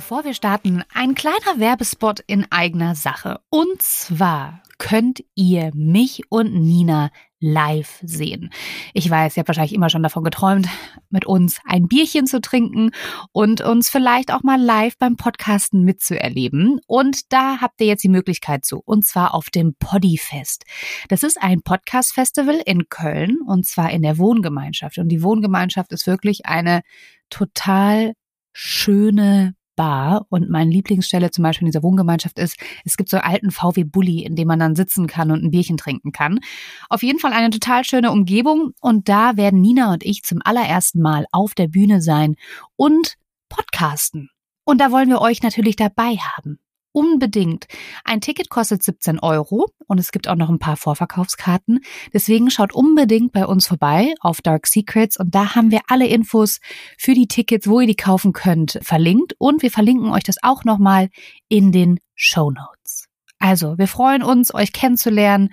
Bevor wir starten, ein kleiner Werbespot in eigener Sache. Und zwar könnt ihr mich und Nina live sehen. Ich weiß, ihr habt wahrscheinlich immer schon davon geträumt, mit uns ein Bierchen zu trinken und uns vielleicht auch mal live beim Podcasten mitzuerleben. Und da habt ihr jetzt die Möglichkeit zu, und zwar auf dem Poddyfest. Das ist ein Podcast-Festival in Köln und zwar in der Wohngemeinschaft. Und die Wohngemeinschaft ist wirklich eine total schöne Bar und meine Lieblingsstelle zum Beispiel in dieser Wohngemeinschaft ist, es gibt so einen alten VW Bulli, in dem man dann sitzen kann und ein Bierchen trinken kann. Auf jeden Fall eine total schöne Umgebung und da werden Nina und ich zum allerersten Mal auf der Bühne sein und podcasten. Und da wollen wir euch natürlich dabei haben unbedingt. Ein Ticket kostet 17 Euro und es gibt auch noch ein paar Vorverkaufskarten. Deswegen schaut unbedingt bei uns vorbei auf Dark Secrets und da haben wir alle Infos für die Tickets, wo ihr die kaufen könnt, verlinkt und wir verlinken euch das auch nochmal in den Show Notes. Also, wir freuen uns, euch kennenzulernen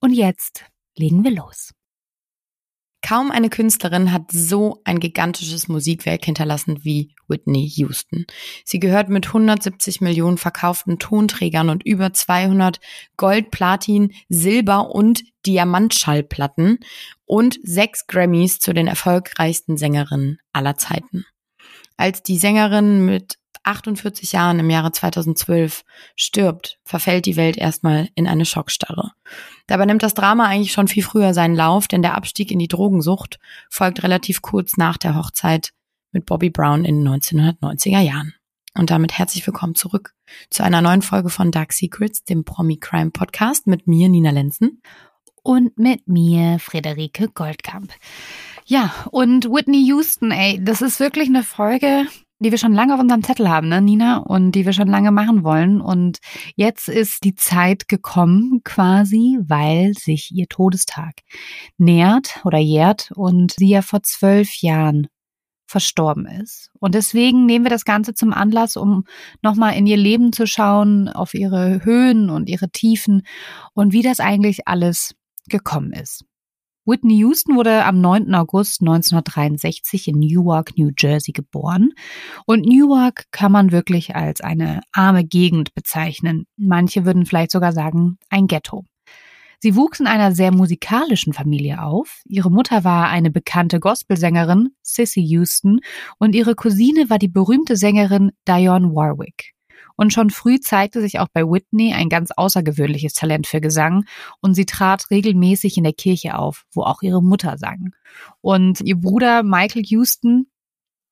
und jetzt legen wir los. Kaum eine Künstlerin hat so ein gigantisches Musikwerk hinterlassen wie Whitney Houston. Sie gehört mit 170 Millionen verkauften Tonträgern und über 200 Gold, Platin, Silber und Diamantschallplatten und sechs Grammys zu den erfolgreichsten Sängerinnen aller Zeiten. Als die Sängerin mit 48 Jahren im Jahre 2012 stirbt, verfällt die Welt erstmal in eine Schockstarre. Dabei nimmt das Drama eigentlich schon viel früher seinen Lauf, denn der Abstieg in die Drogensucht folgt relativ kurz nach der Hochzeit mit Bobby Brown in den 1990er Jahren. Und damit herzlich willkommen zurück zu einer neuen Folge von Dark Secrets, dem Promi Crime Podcast mit mir, Nina Lenzen. Und mit mir, Friederike Goldkamp. Ja, und Whitney Houston, ey, das ist wirklich eine Folge, die wir schon lange auf unserem Zettel haben, ne, Nina, und die wir schon lange machen wollen. Und jetzt ist die Zeit gekommen, quasi, weil sich ihr Todestag nähert oder jährt und sie ja vor zwölf Jahren verstorben ist. Und deswegen nehmen wir das Ganze zum Anlass, um nochmal in ihr Leben zu schauen, auf ihre Höhen und ihre Tiefen und wie das eigentlich alles gekommen ist. Whitney Houston wurde am 9. August 1963 in Newark, New Jersey geboren. Und Newark kann man wirklich als eine arme Gegend bezeichnen. Manche würden vielleicht sogar sagen, ein Ghetto. Sie wuchs in einer sehr musikalischen Familie auf. Ihre Mutter war eine bekannte Gospelsängerin, Sissy Houston, und ihre Cousine war die berühmte Sängerin Dionne Warwick. Und schon früh zeigte sich auch bei Whitney ein ganz außergewöhnliches Talent für Gesang und sie trat regelmäßig in der Kirche auf, wo auch ihre Mutter sang. Und ihr Bruder Michael Houston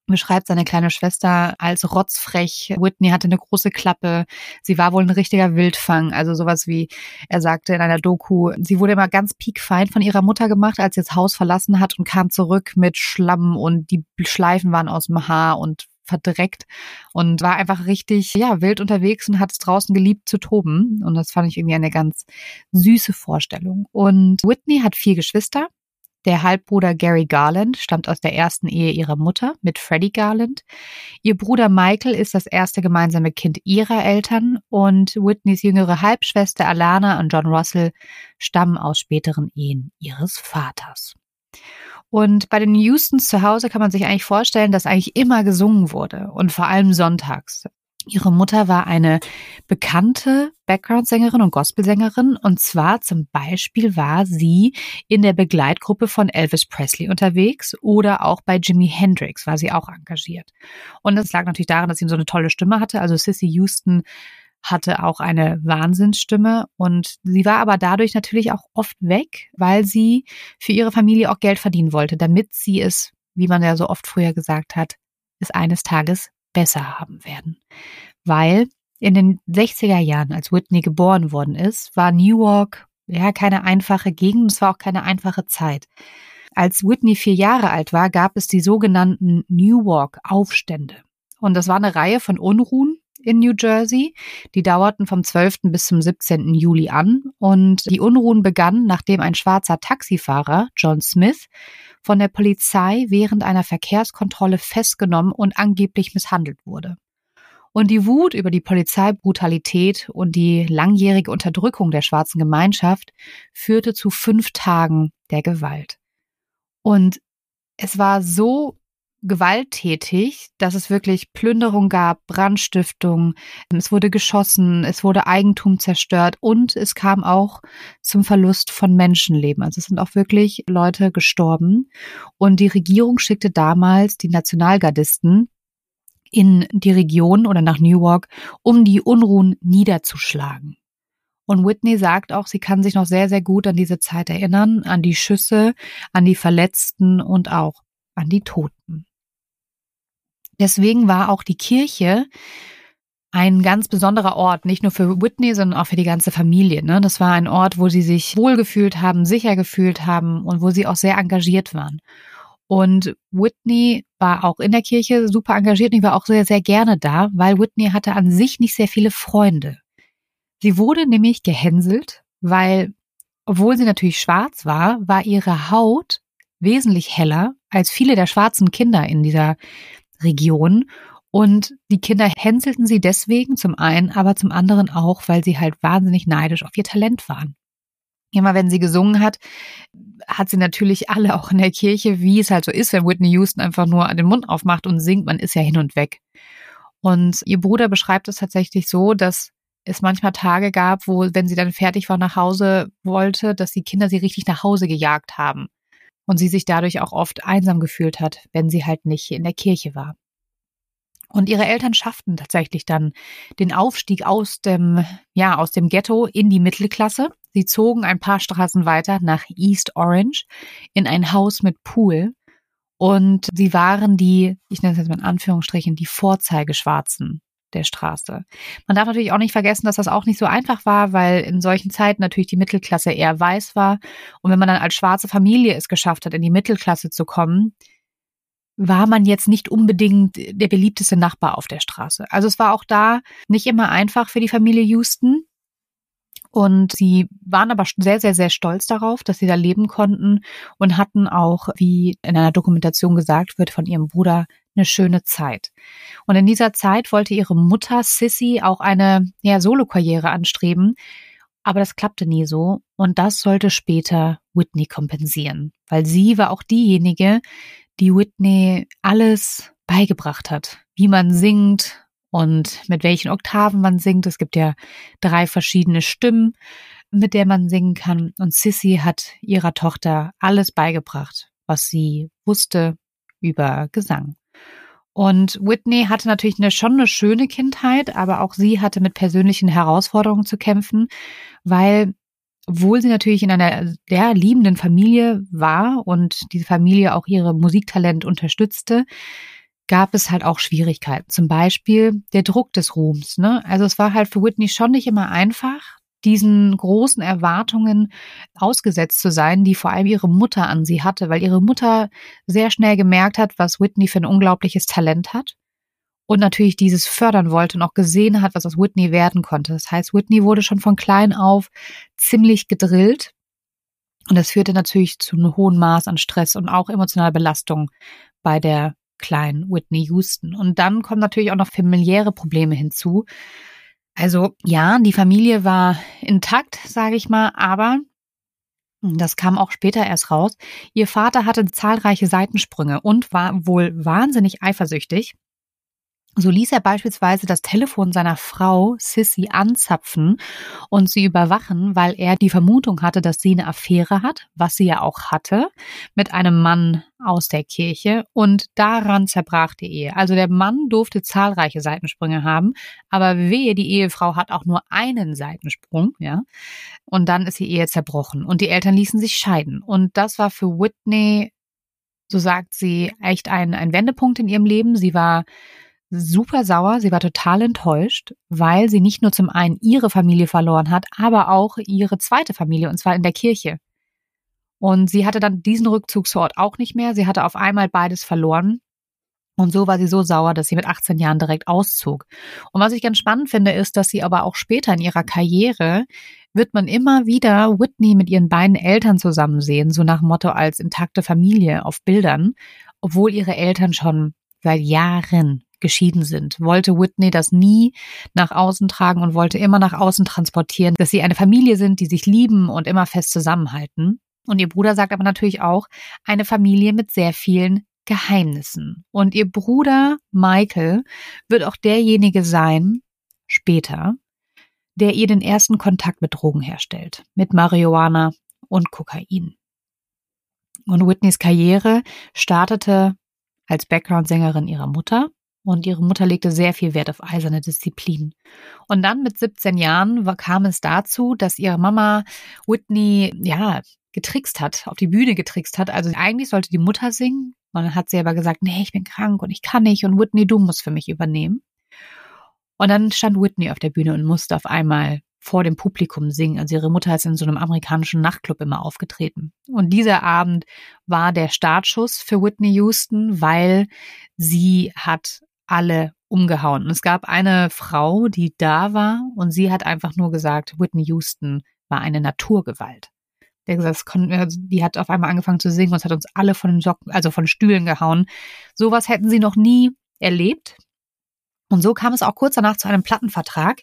beschreibt seine kleine Schwester als rotzfrech. Whitney hatte eine große Klappe. Sie war wohl ein richtiger Wildfang. Also sowas wie, er sagte in einer Doku, sie wurde immer ganz piekfein von ihrer Mutter gemacht, als sie das Haus verlassen hat und kam zurück mit Schlamm und die Schleifen waren aus dem Haar und verdreckt und war einfach richtig, ja, wild unterwegs und hat es draußen geliebt zu toben. Und das fand ich irgendwie eine ganz süße Vorstellung. Und Whitney hat vier Geschwister. Der Halbbruder Gary Garland stammt aus der ersten Ehe ihrer Mutter mit Freddie Garland. Ihr Bruder Michael ist das erste gemeinsame Kind ihrer Eltern und Whitneys jüngere Halbschwester Alana und John Russell stammen aus späteren Ehen ihres Vaters. Und bei den Houstons zu Hause kann man sich eigentlich vorstellen, dass eigentlich immer gesungen wurde und vor allem sonntags. Ihre Mutter war eine bekannte Background-Sängerin und Gospelsängerin und zwar zum Beispiel war sie in der Begleitgruppe von Elvis Presley unterwegs oder auch bei Jimi Hendrix war sie auch engagiert. Und das lag natürlich daran, dass sie so eine tolle Stimme hatte. Also Sissy Houston hatte auch eine Wahnsinnsstimme und sie war aber dadurch natürlich auch oft weg, weil sie für ihre Familie auch Geld verdienen wollte, damit sie es, wie man ja so oft früher gesagt hat, es eines Tages besser haben werden. Weil in den 60er Jahren, als Whitney geboren worden ist, war Newark ja keine einfache Gegend, es war auch keine einfache Zeit. Als Whitney vier Jahre alt war, gab es die sogenannten Newark-Aufstände. Und das war eine Reihe von Unruhen, in New Jersey. Die dauerten vom 12. bis zum 17. Juli an und die Unruhen begannen, nachdem ein schwarzer Taxifahrer, John Smith, von der Polizei während einer Verkehrskontrolle festgenommen und angeblich misshandelt wurde. Und die Wut über die Polizeibrutalität und die langjährige Unterdrückung der schwarzen Gemeinschaft führte zu fünf Tagen der Gewalt. Und es war so gewalttätig, dass es wirklich Plünderung gab, Brandstiftung, es wurde geschossen, es wurde Eigentum zerstört und es kam auch zum Verlust von Menschenleben. Also es sind auch wirklich Leute gestorben. Und die Regierung schickte damals die Nationalgardisten in die Region oder nach Newark, um die Unruhen niederzuschlagen. Und Whitney sagt auch, sie kann sich noch sehr, sehr gut an diese Zeit erinnern, an die Schüsse, an die Verletzten und auch an die Toten. Deswegen war auch die Kirche ein ganz besonderer Ort, nicht nur für Whitney, sondern auch für die ganze Familie. Ne? Das war ein Ort, wo sie sich wohlgefühlt haben, sicher gefühlt haben und wo sie auch sehr engagiert waren. Und Whitney war auch in der Kirche super engagiert und ich war auch sehr, sehr gerne da, weil Whitney hatte an sich nicht sehr viele Freunde. Sie wurde nämlich gehänselt, weil, obwohl sie natürlich schwarz war, war ihre Haut wesentlich heller als viele der schwarzen Kinder in dieser Region. Und die Kinder hänselten sie deswegen zum einen, aber zum anderen auch, weil sie halt wahnsinnig neidisch auf ihr Talent waren. Immer wenn sie gesungen hat, hat sie natürlich alle auch in der Kirche, wie es halt so ist, wenn Whitney Houston einfach nur den Mund aufmacht und singt, man ist ja hin und weg. Und ihr Bruder beschreibt es tatsächlich so, dass es manchmal Tage gab, wo, wenn sie dann fertig war, nach Hause wollte, dass die Kinder sie richtig nach Hause gejagt haben. Und sie sich dadurch auch oft einsam gefühlt hat, wenn sie halt nicht in der Kirche war. Und ihre Eltern schafften tatsächlich dann den Aufstieg aus dem, ja, aus dem Ghetto in die Mittelklasse. Sie zogen ein paar Straßen weiter nach East Orange in ein Haus mit Pool. Und sie waren die, ich nenne es jetzt mal in Anführungsstrichen, die Vorzeigeschwarzen der Straße. Man darf natürlich auch nicht vergessen, dass das auch nicht so einfach war, weil in solchen Zeiten natürlich die Mittelklasse eher weiß war. Und wenn man dann als schwarze Familie es geschafft hat, in die Mittelklasse zu kommen, war man jetzt nicht unbedingt der beliebteste Nachbar auf der Straße. Also es war auch da nicht immer einfach für die Familie Houston. Und sie waren aber sehr, sehr, sehr stolz darauf, dass sie da leben konnten und hatten auch, wie in einer Dokumentation gesagt wird, von ihrem Bruder eine schöne Zeit. Und in dieser Zeit wollte ihre Mutter Sissy auch eine ja, Solokarriere anstreben, aber das klappte nie so und das sollte später Whitney kompensieren, weil sie war auch diejenige, die Whitney alles beigebracht hat, wie man singt und mit welchen Oktaven man singt. Es gibt ja drei verschiedene Stimmen, mit der man singen kann und Sissy hat ihrer Tochter alles beigebracht, was sie wusste über Gesang. Und Whitney hatte natürlich eine, schon eine schöne Kindheit, aber auch sie hatte mit persönlichen Herausforderungen zu kämpfen, weil obwohl sie natürlich in einer sehr liebenden Familie war und diese Familie auch ihre Musiktalent unterstützte, gab es halt auch Schwierigkeiten. Zum Beispiel der Druck des Ruhms. Ne? Also es war halt für Whitney schon nicht immer einfach, diesen großen Erwartungen ausgesetzt zu sein, die vor allem ihre Mutter an sie hatte, weil ihre Mutter sehr schnell gemerkt hat, was Whitney für ein unglaubliches Talent hat und natürlich dieses fördern wollte und auch gesehen hat, was aus Whitney werden konnte. Das heißt, Whitney wurde schon von klein auf ziemlich gedrillt und das führte natürlich zu einem hohen Maß an Stress und auch emotionaler Belastung bei der kleinen Whitney Houston. Und dann kommen natürlich auch noch familiäre Probleme hinzu. Also ja, die Familie war intakt, sage ich mal, aber das kam auch später erst raus. Ihr Vater hatte zahlreiche Seitensprünge und war wohl wahnsinnig eifersüchtig. So ließ er beispielsweise das Telefon seiner Frau Sissy anzapfen und sie überwachen, weil er die Vermutung hatte, dass sie eine Affäre hat, was sie ja auch hatte, mit einem Mann aus der Kirche und daran zerbrach die Ehe. Also der Mann durfte zahlreiche Seitensprünge haben, aber wehe, die Ehefrau hat auch nur einen Seitensprung, ja. Und dann ist die Ehe zerbrochen und die Eltern ließen sich scheiden. Und das war für Whitney, so sagt sie, echt ein, ein Wendepunkt in ihrem Leben. Sie war super sauer, sie war total enttäuscht, weil sie nicht nur zum einen ihre Familie verloren hat, aber auch ihre zweite Familie, und zwar in der Kirche. Und sie hatte dann diesen Rückzugsort auch nicht mehr. Sie hatte auf einmal beides verloren. Und so war sie so sauer, dass sie mit 18 Jahren direkt auszog. Und was ich ganz spannend finde, ist, dass sie aber auch später in ihrer Karriere wird man immer wieder Whitney mit ihren beiden Eltern zusammen sehen, so nach Motto als intakte Familie auf Bildern, obwohl ihre Eltern schon seit Jahren geschieden sind, wollte Whitney das nie nach außen tragen und wollte immer nach außen transportieren, dass sie eine Familie sind, die sich lieben und immer fest zusammenhalten. Und ihr Bruder sagt aber natürlich auch, eine Familie mit sehr vielen Geheimnissen. Und ihr Bruder Michael wird auch derjenige sein, später, der ihr den ersten Kontakt mit Drogen herstellt, mit Marihuana und Kokain. Und Whitneys Karriere startete als Background-Sängerin ihrer Mutter und ihre Mutter legte sehr viel Wert auf eiserne Disziplin. Und dann mit 17 Jahren kam es dazu, dass ihre Mama Whitney, ja, getrickst hat, auf die Bühne getrickst hat. Also eigentlich sollte die Mutter singen. Und dann hat sie aber gesagt, nee, ich bin krank und ich kann nicht und Whitney, du musst für mich übernehmen. Und dann stand Whitney auf der Bühne und musste auf einmal vor dem Publikum singen. Also ihre Mutter ist in so einem amerikanischen Nachtclub immer aufgetreten. Und dieser Abend war der Startschuss für Whitney Houston, weil sie hat alle umgehauen. Und es gab eine Frau, die da war und sie hat einfach nur gesagt, Whitney Houston war eine Naturgewalt. Der gesagt, also die hat auf einmal angefangen zu singen und hat uns alle von den Socken, also von Stühlen gehauen. Sowas hätten sie noch nie erlebt. Und so kam es auch kurz danach zu einem Plattenvertrag,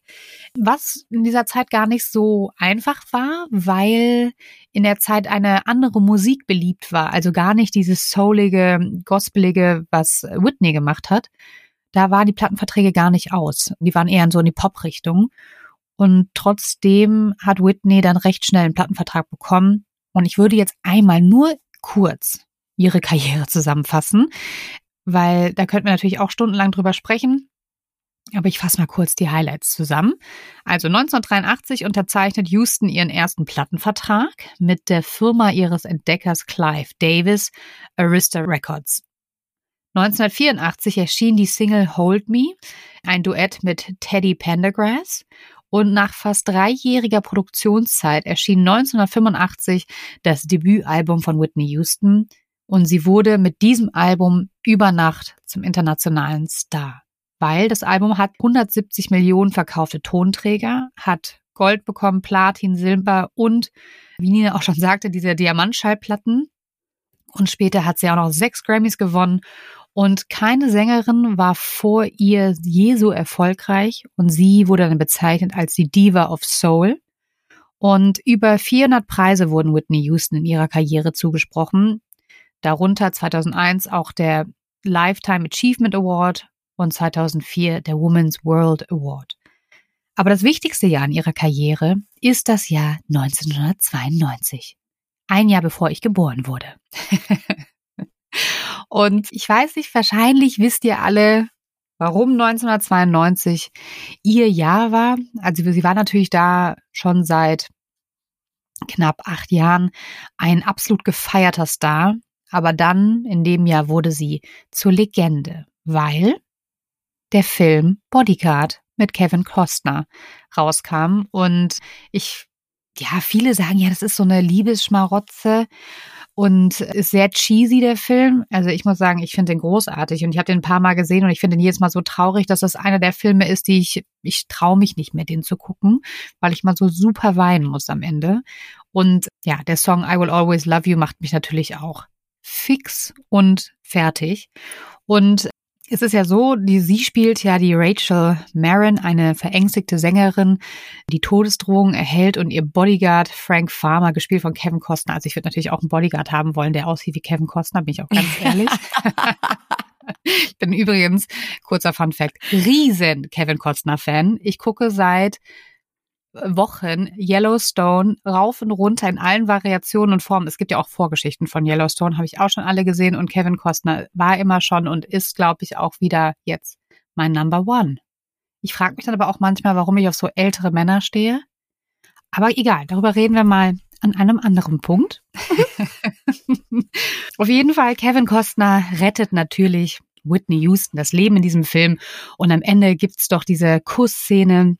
was in dieser Zeit gar nicht so einfach war, weil in der Zeit eine andere Musik beliebt war. Also gar nicht dieses soulige, gospelige, was Whitney gemacht hat. Da waren die Plattenverträge gar nicht aus. Die waren eher in so in die Pop-Richtung. Und trotzdem hat Whitney dann recht schnell einen Plattenvertrag bekommen. Und ich würde jetzt einmal nur kurz ihre Karriere zusammenfassen, weil da könnten wir natürlich auch stundenlang drüber sprechen. Aber ich fasse mal kurz die Highlights zusammen. Also 1983 unterzeichnet Houston ihren ersten Plattenvertrag mit der Firma ihres Entdeckers Clive Davis, Arista Records. 1984 erschien die Single Hold Me, ein Duett mit Teddy Pendergrass. Und nach fast dreijähriger Produktionszeit erschien 1985 das Debütalbum von Whitney Houston und sie wurde mit diesem Album über Nacht zum internationalen Star weil das Album hat 170 Millionen verkaufte Tonträger, hat Gold bekommen, Platin, Silber und, wie Nina auch schon sagte, diese Diamantschallplatten. Und später hat sie auch noch sechs Grammys gewonnen. Und keine Sängerin war vor ihr je so erfolgreich. Und sie wurde dann bezeichnet als die Diva of Soul. Und über 400 Preise wurden Whitney Houston in ihrer Karriere zugesprochen. Darunter 2001 auch der Lifetime Achievement Award und 2004 der Women's World Award. Aber das wichtigste Jahr in ihrer Karriere ist das Jahr 1992. Ein Jahr bevor ich geboren wurde. und ich weiß nicht, wahrscheinlich wisst ihr alle, warum 1992 ihr Jahr war. Also sie war natürlich da schon seit knapp acht Jahren ein absolut gefeierter Star. Aber dann, in dem Jahr, wurde sie zur Legende, weil der Film Bodyguard mit Kevin Costner rauskam. Und ich, ja, viele sagen ja, das ist so eine Liebesschmarotze und ist sehr cheesy, der Film. Also ich muss sagen, ich finde den großartig und ich habe den ein paar Mal gesehen und ich finde ihn jedes Mal so traurig, dass das einer der Filme ist, die ich, ich traue mich nicht mehr, den zu gucken, weil ich mal so super weinen muss am Ende. Und ja, der Song I Will Always Love You macht mich natürlich auch fix und fertig. Und es ist ja so, die, sie spielt ja die Rachel Marin, eine verängstigte Sängerin, die Todesdrohungen erhält und ihr Bodyguard Frank Farmer, gespielt von Kevin Costner. Also ich würde natürlich auch einen Bodyguard haben wollen, der aussieht wie Kevin Costner, bin ich auch ganz ehrlich. ich bin übrigens, kurzer Fun Fact, riesen Kevin Costner Fan. Ich gucke seit Wochen Yellowstone rauf und runter in allen Variationen und Formen. Es gibt ja auch Vorgeschichten von Yellowstone, habe ich auch schon alle gesehen und Kevin Costner war immer schon und ist, glaube ich, auch wieder jetzt mein Number One. Ich frage mich dann aber auch manchmal, warum ich auf so ältere Männer stehe. Aber egal, darüber reden wir mal an einem anderen Punkt. auf jeden Fall, Kevin Costner rettet natürlich Whitney Houston das Leben in diesem Film und am Ende gibt's doch diese Kussszene,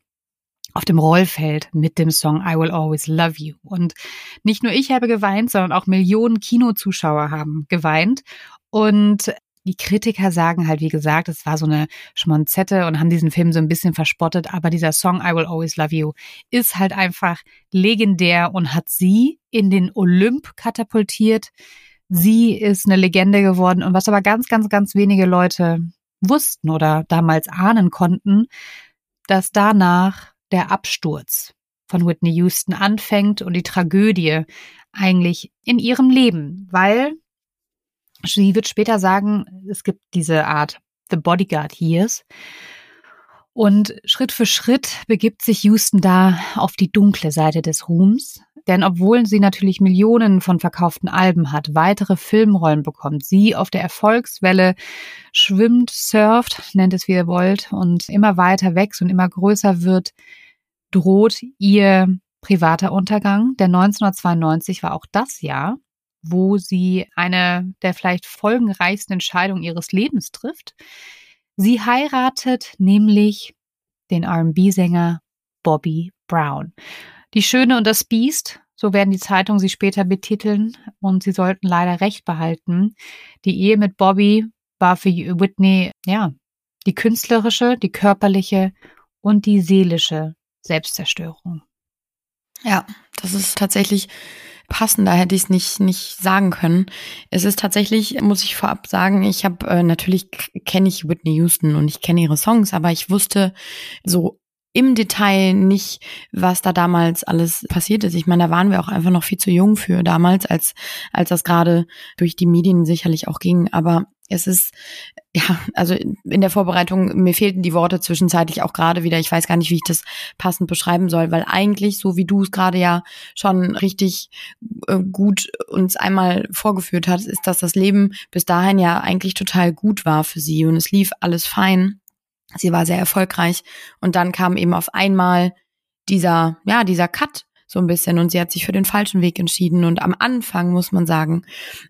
auf dem Rollfeld mit dem Song I Will Always Love You. Und nicht nur ich habe geweint, sondern auch Millionen Kinozuschauer haben geweint. Und die Kritiker sagen halt, wie gesagt, es war so eine Schmonzette und haben diesen Film so ein bisschen verspottet. Aber dieser Song I Will Always Love You ist halt einfach legendär und hat sie in den Olymp katapultiert. Sie ist eine Legende geworden. Und was aber ganz, ganz, ganz wenige Leute wussten oder damals ahnen konnten, dass danach der Absturz von Whitney Houston anfängt und die Tragödie eigentlich in ihrem Leben, weil Sie wird später sagen, es gibt diese Art The Bodyguard Years. Und Schritt für Schritt begibt sich Houston da auf die dunkle Seite des Ruhms. Denn obwohl sie natürlich Millionen von verkauften Alben hat, weitere Filmrollen bekommt, sie auf der Erfolgswelle schwimmt, surft, nennt es wie ihr wollt, und immer weiter wächst und immer größer wird, droht ihr privater Untergang. Denn 1992 war auch das Jahr, wo sie eine der vielleicht folgenreichsten Entscheidungen ihres Lebens trifft. Sie heiratet nämlich den RB-Sänger Bobby Brown. Die Schöne und das Biest, so werden die Zeitungen sie später betiteln, und sie sollten leider recht behalten. Die Ehe mit Bobby war für Whitney, ja, die künstlerische, die körperliche und die seelische Selbstzerstörung. Ja, das ist tatsächlich passender hätte ich es nicht nicht sagen können. Es ist tatsächlich, muss ich vorab sagen, ich habe äh, natürlich kenne ich Whitney Houston und ich kenne ihre Songs, aber ich wusste so im Detail nicht, was da damals alles passiert ist. Ich meine, da waren wir auch einfach noch viel zu jung für damals, als als das gerade durch die Medien sicherlich auch ging. Aber es ist, ja, also in der Vorbereitung, mir fehlten die Worte zwischenzeitlich auch gerade wieder. Ich weiß gar nicht, wie ich das passend beschreiben soll, weil eigentlich, so wie du es gerade ja schon richtig äh, gut uns einmal vorgeführt hast, ist, dass das Leben bis dahin ja eigentlich total gut war für sie und es lief alles fein. Sie war sehr erfolgreich und dann kam eben auf einmal dieser, ja, dieser Cut so ein bisschen und sie hat sich für den falschen Weg entschieden und am Anfang muss man sagen,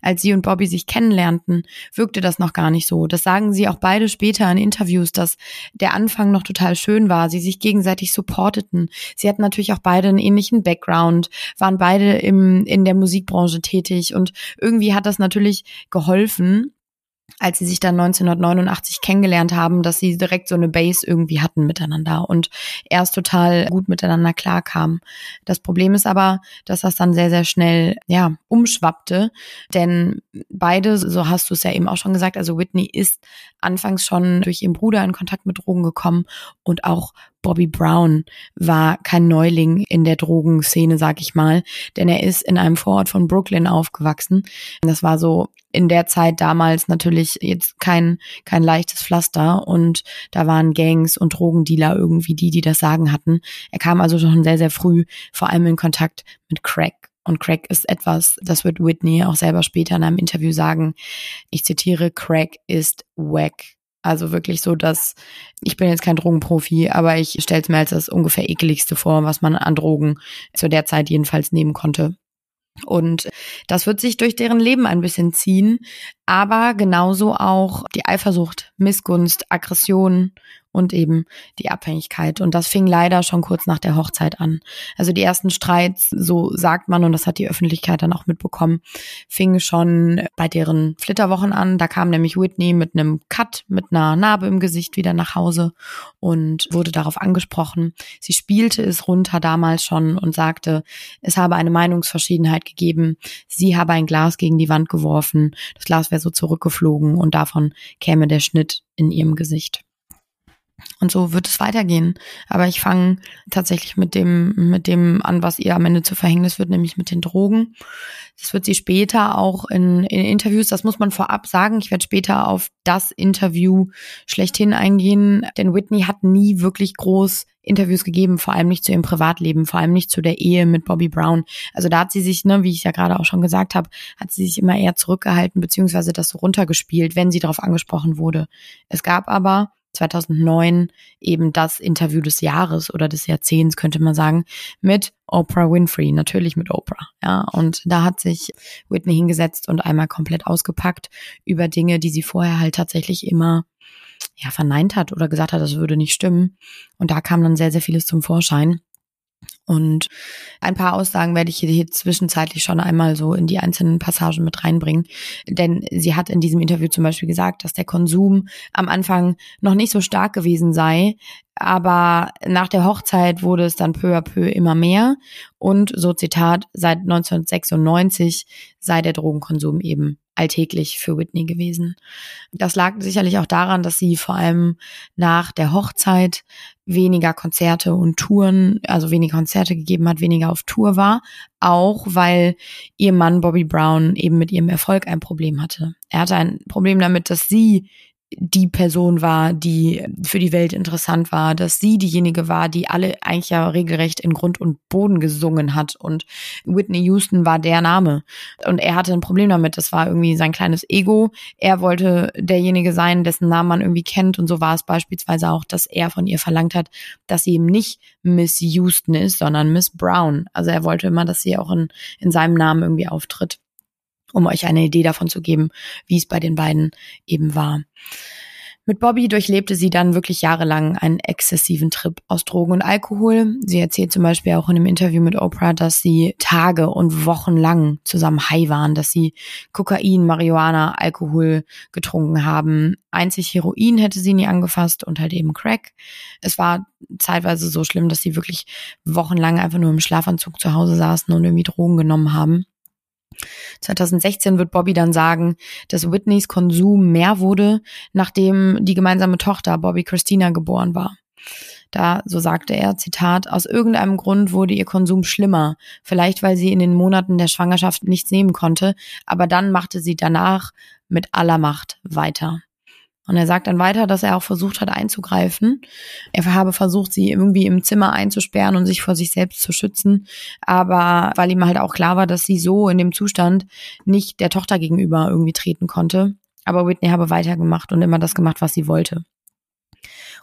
als sie und Bobby sich kennenlernten, wirkte das noch gar nicht so. Das sagen sie auch beide später in Interviews, dass der Anfang noch total schön war, sie sich gegenseitig supporteten. Sie hatten natürlich auch beide einen ähnlichen Background, waren beide im in der Musikbranche tätig und irgendwie hat das natürlich geholfen, als sie sich dann 1989 kennengelernt haben, dass sie direkt so eine Base irgendwie hatten miteinander und erst total gut miteinander klarkamen. Das Problem ist aber, dass das dann sehr, sehr schnell, ja, umschwappte, denn beide, so hast du es ja eben auch schon gesagt, also Whitney ist anfangs schon durch ihren Bruder in Kontakt mit Drogen gekommen und auch Bobby Brown war kein Neuling in der Drogenszene, sag ich mal, denn er ist in einem Vorort von Brooklyn aufgewachsen. Das war so in der Zeit damals natürlich jetzt kein, kein leichtes Pflaster und da waren Gangs und Drogendealer irgendwie die, die das Sagen hatten. Er kam also schon sehr, sehr früh vor allem in Kontakt mit Crack. Und Crack ist etwas, das wird Whitney auch selber später in einem Interview sagen. Ich zitiere, Crack ist wack. Also wirklich so, dass ich bin jetzt kein Drogenprofi, aber ich stelle es mir als das ungefähr ekeligste vor, was man an Drogen zu der Zeit jedenfalls nehmen konnte. Und das wird sich durch deren Leben ein bisschen ziehen, aber genauso auch die Eifersucht, Missgunst, Aggression und eben die Abhängigkeit. Und das fing leider schon kurz nach der Hochzeit an. Also die ersten Streits, so sagt man, und das hat die Öffentlichkeit dann auch mitbekommen, fingen schon bei deren Flitterwochen an. Da kam nämlich Whitney mit einem Cut, mit einer Narbe im Gesicht wieder nach Hause und wurde darauf angesprochen. Sie spielte es runter damals schon und sagte, es habe eine Meinungsverschiedenheit gegeben. Sie habe ein Glas gegen die Wand geworfen. Das Glas wäre so zurückgeflogen und davon käme der Schnitt in ihrem Gesicht. Und so wird es weitergehen. Aber ich fange tatsächlich mit dem, mit dem an, was ihr am Ende zu Verhängnis wird, nämlich mit den Drogen. Das wird sie später auch in, in Interviews, das muss man vorab sagen. Ich werde später auf das Interview schlechthin eingehen, denn Whitney hat nie wirklich groß Interviews gegeben, vor allem nicht zu ihrem Privatleben, vor allem nicht zu der Ehe mit Bobby Brown. Also da hat sie sich, ne, wie ich ja gerade auch schon gesagt habe, hat sie sich immer eher zurückgehalten, beziehungsweise das so runtergespielt, wenn sie darauf angesprochen wurde. Es gab aber 2009 eben das Interview des Jahres oder des Jahrzehnts, könnte man sagen, mit Oprah Winfrey, natürlich mit Oprah. Ja, und da hat sich Whitney hingesetzt und einmal komplett ausgepackt über Dinge, die sie vorher halt tatsächlich immer ja, verneint hat oder gesagt hat, das würde nicht stimmen. Und da kam dann sehr, sehr vieles zum Vorschein. Und ein paar Aussagen werde ich hier zwischenzeitlich schon einmal so in die einzelnen Passagen mit reinbringen. Denn sie hat in diesem Interview zum Beispiel gesagt, dass der Konsum am Anfang noch nicht so stark gewesen sei. Aber nach der Hochzeit wurde es dann peu à peu immer mehr. Und so Zitat, seit 1996 sei der Drogenkonsum eben alltäglich für Whitney gewesen. Das lag sicherlich auch daran, dass sie vor allem nach der Hochzeit weniger Konzerte und Touren, also weniger Konzerte gegeben hat, weniger auf Tour war, auch weil ihr Mann Bobby Brown eben mit ihrem Erfolg ein Problem hatte. Er hatte ein Problem damit, dass sie die Person war, die für die Welt interessant war, dass sie diejenige war, die alle eigentlich ja regelrecht in Grund und Boden gesungen hat. Und Whitney Houston war der Name. Und er hatte ein Problem damit, das war irgendwie sein kleines Ego, er wollte derjenige sein, dessen Namen man irgendwie kennt. Und so war es beispielsweise auch, dass er von ihr verlangt hat, dass sie eben nicht Miss Houston ist, sondern Miss Brown, also er wollte immer, dass sie auch in, in seinem Namen irgendwie auftritt um euch eine Idee davon zu geben, wie es bei den beiden eben war. Mit Bobby durchlebte sie dann wirklich jahrelang einen exzessiven Trip aus Drogen und Alkohol. Sie erzählt zum Beispiel auch in einem Interview mit Oprah, dass sie Tage und Wochen lang zusammen high waren, dass sie Kokain, Marihuana, Alkohol getrunken haben. Einzig Heroin hätte sie nie angefasst und halt eben Crack. Es war zeitweise so schlimm, dass sie wirklich wochenlang einfach nur im Schlafanzug zu Hause saßen und irgendwie Drogen genommen haben. 2016 wird Bobby dann sagen, dass Whitneys Konsum mehr wurde, nachdem die gemeinsame Tochter Bobby Christina geboren war. Da, so sagte er, Zitat, aus irgendeinem Grund wurde ihr Konsum schlimmer, vielleicht weil sie in den Monaten der Schwangerschaft nichts nehmen konnte, aber dann machte sie danach mit aller Macht weiter. Und er sagt dann weiter, dass er auch versucht hat einzugreifen. Er habe versucht, sie irgendwie im Zimmer einzusperren und sich vor sich selbst zu schützen. Aber weil ihm halt auch klar war, dass sie so in dem Zustand nicht der Tochter gegenüber irgendwie treten konnte. Aber Whitney habe weitergemacht und immer das gemacht, was sie wollte.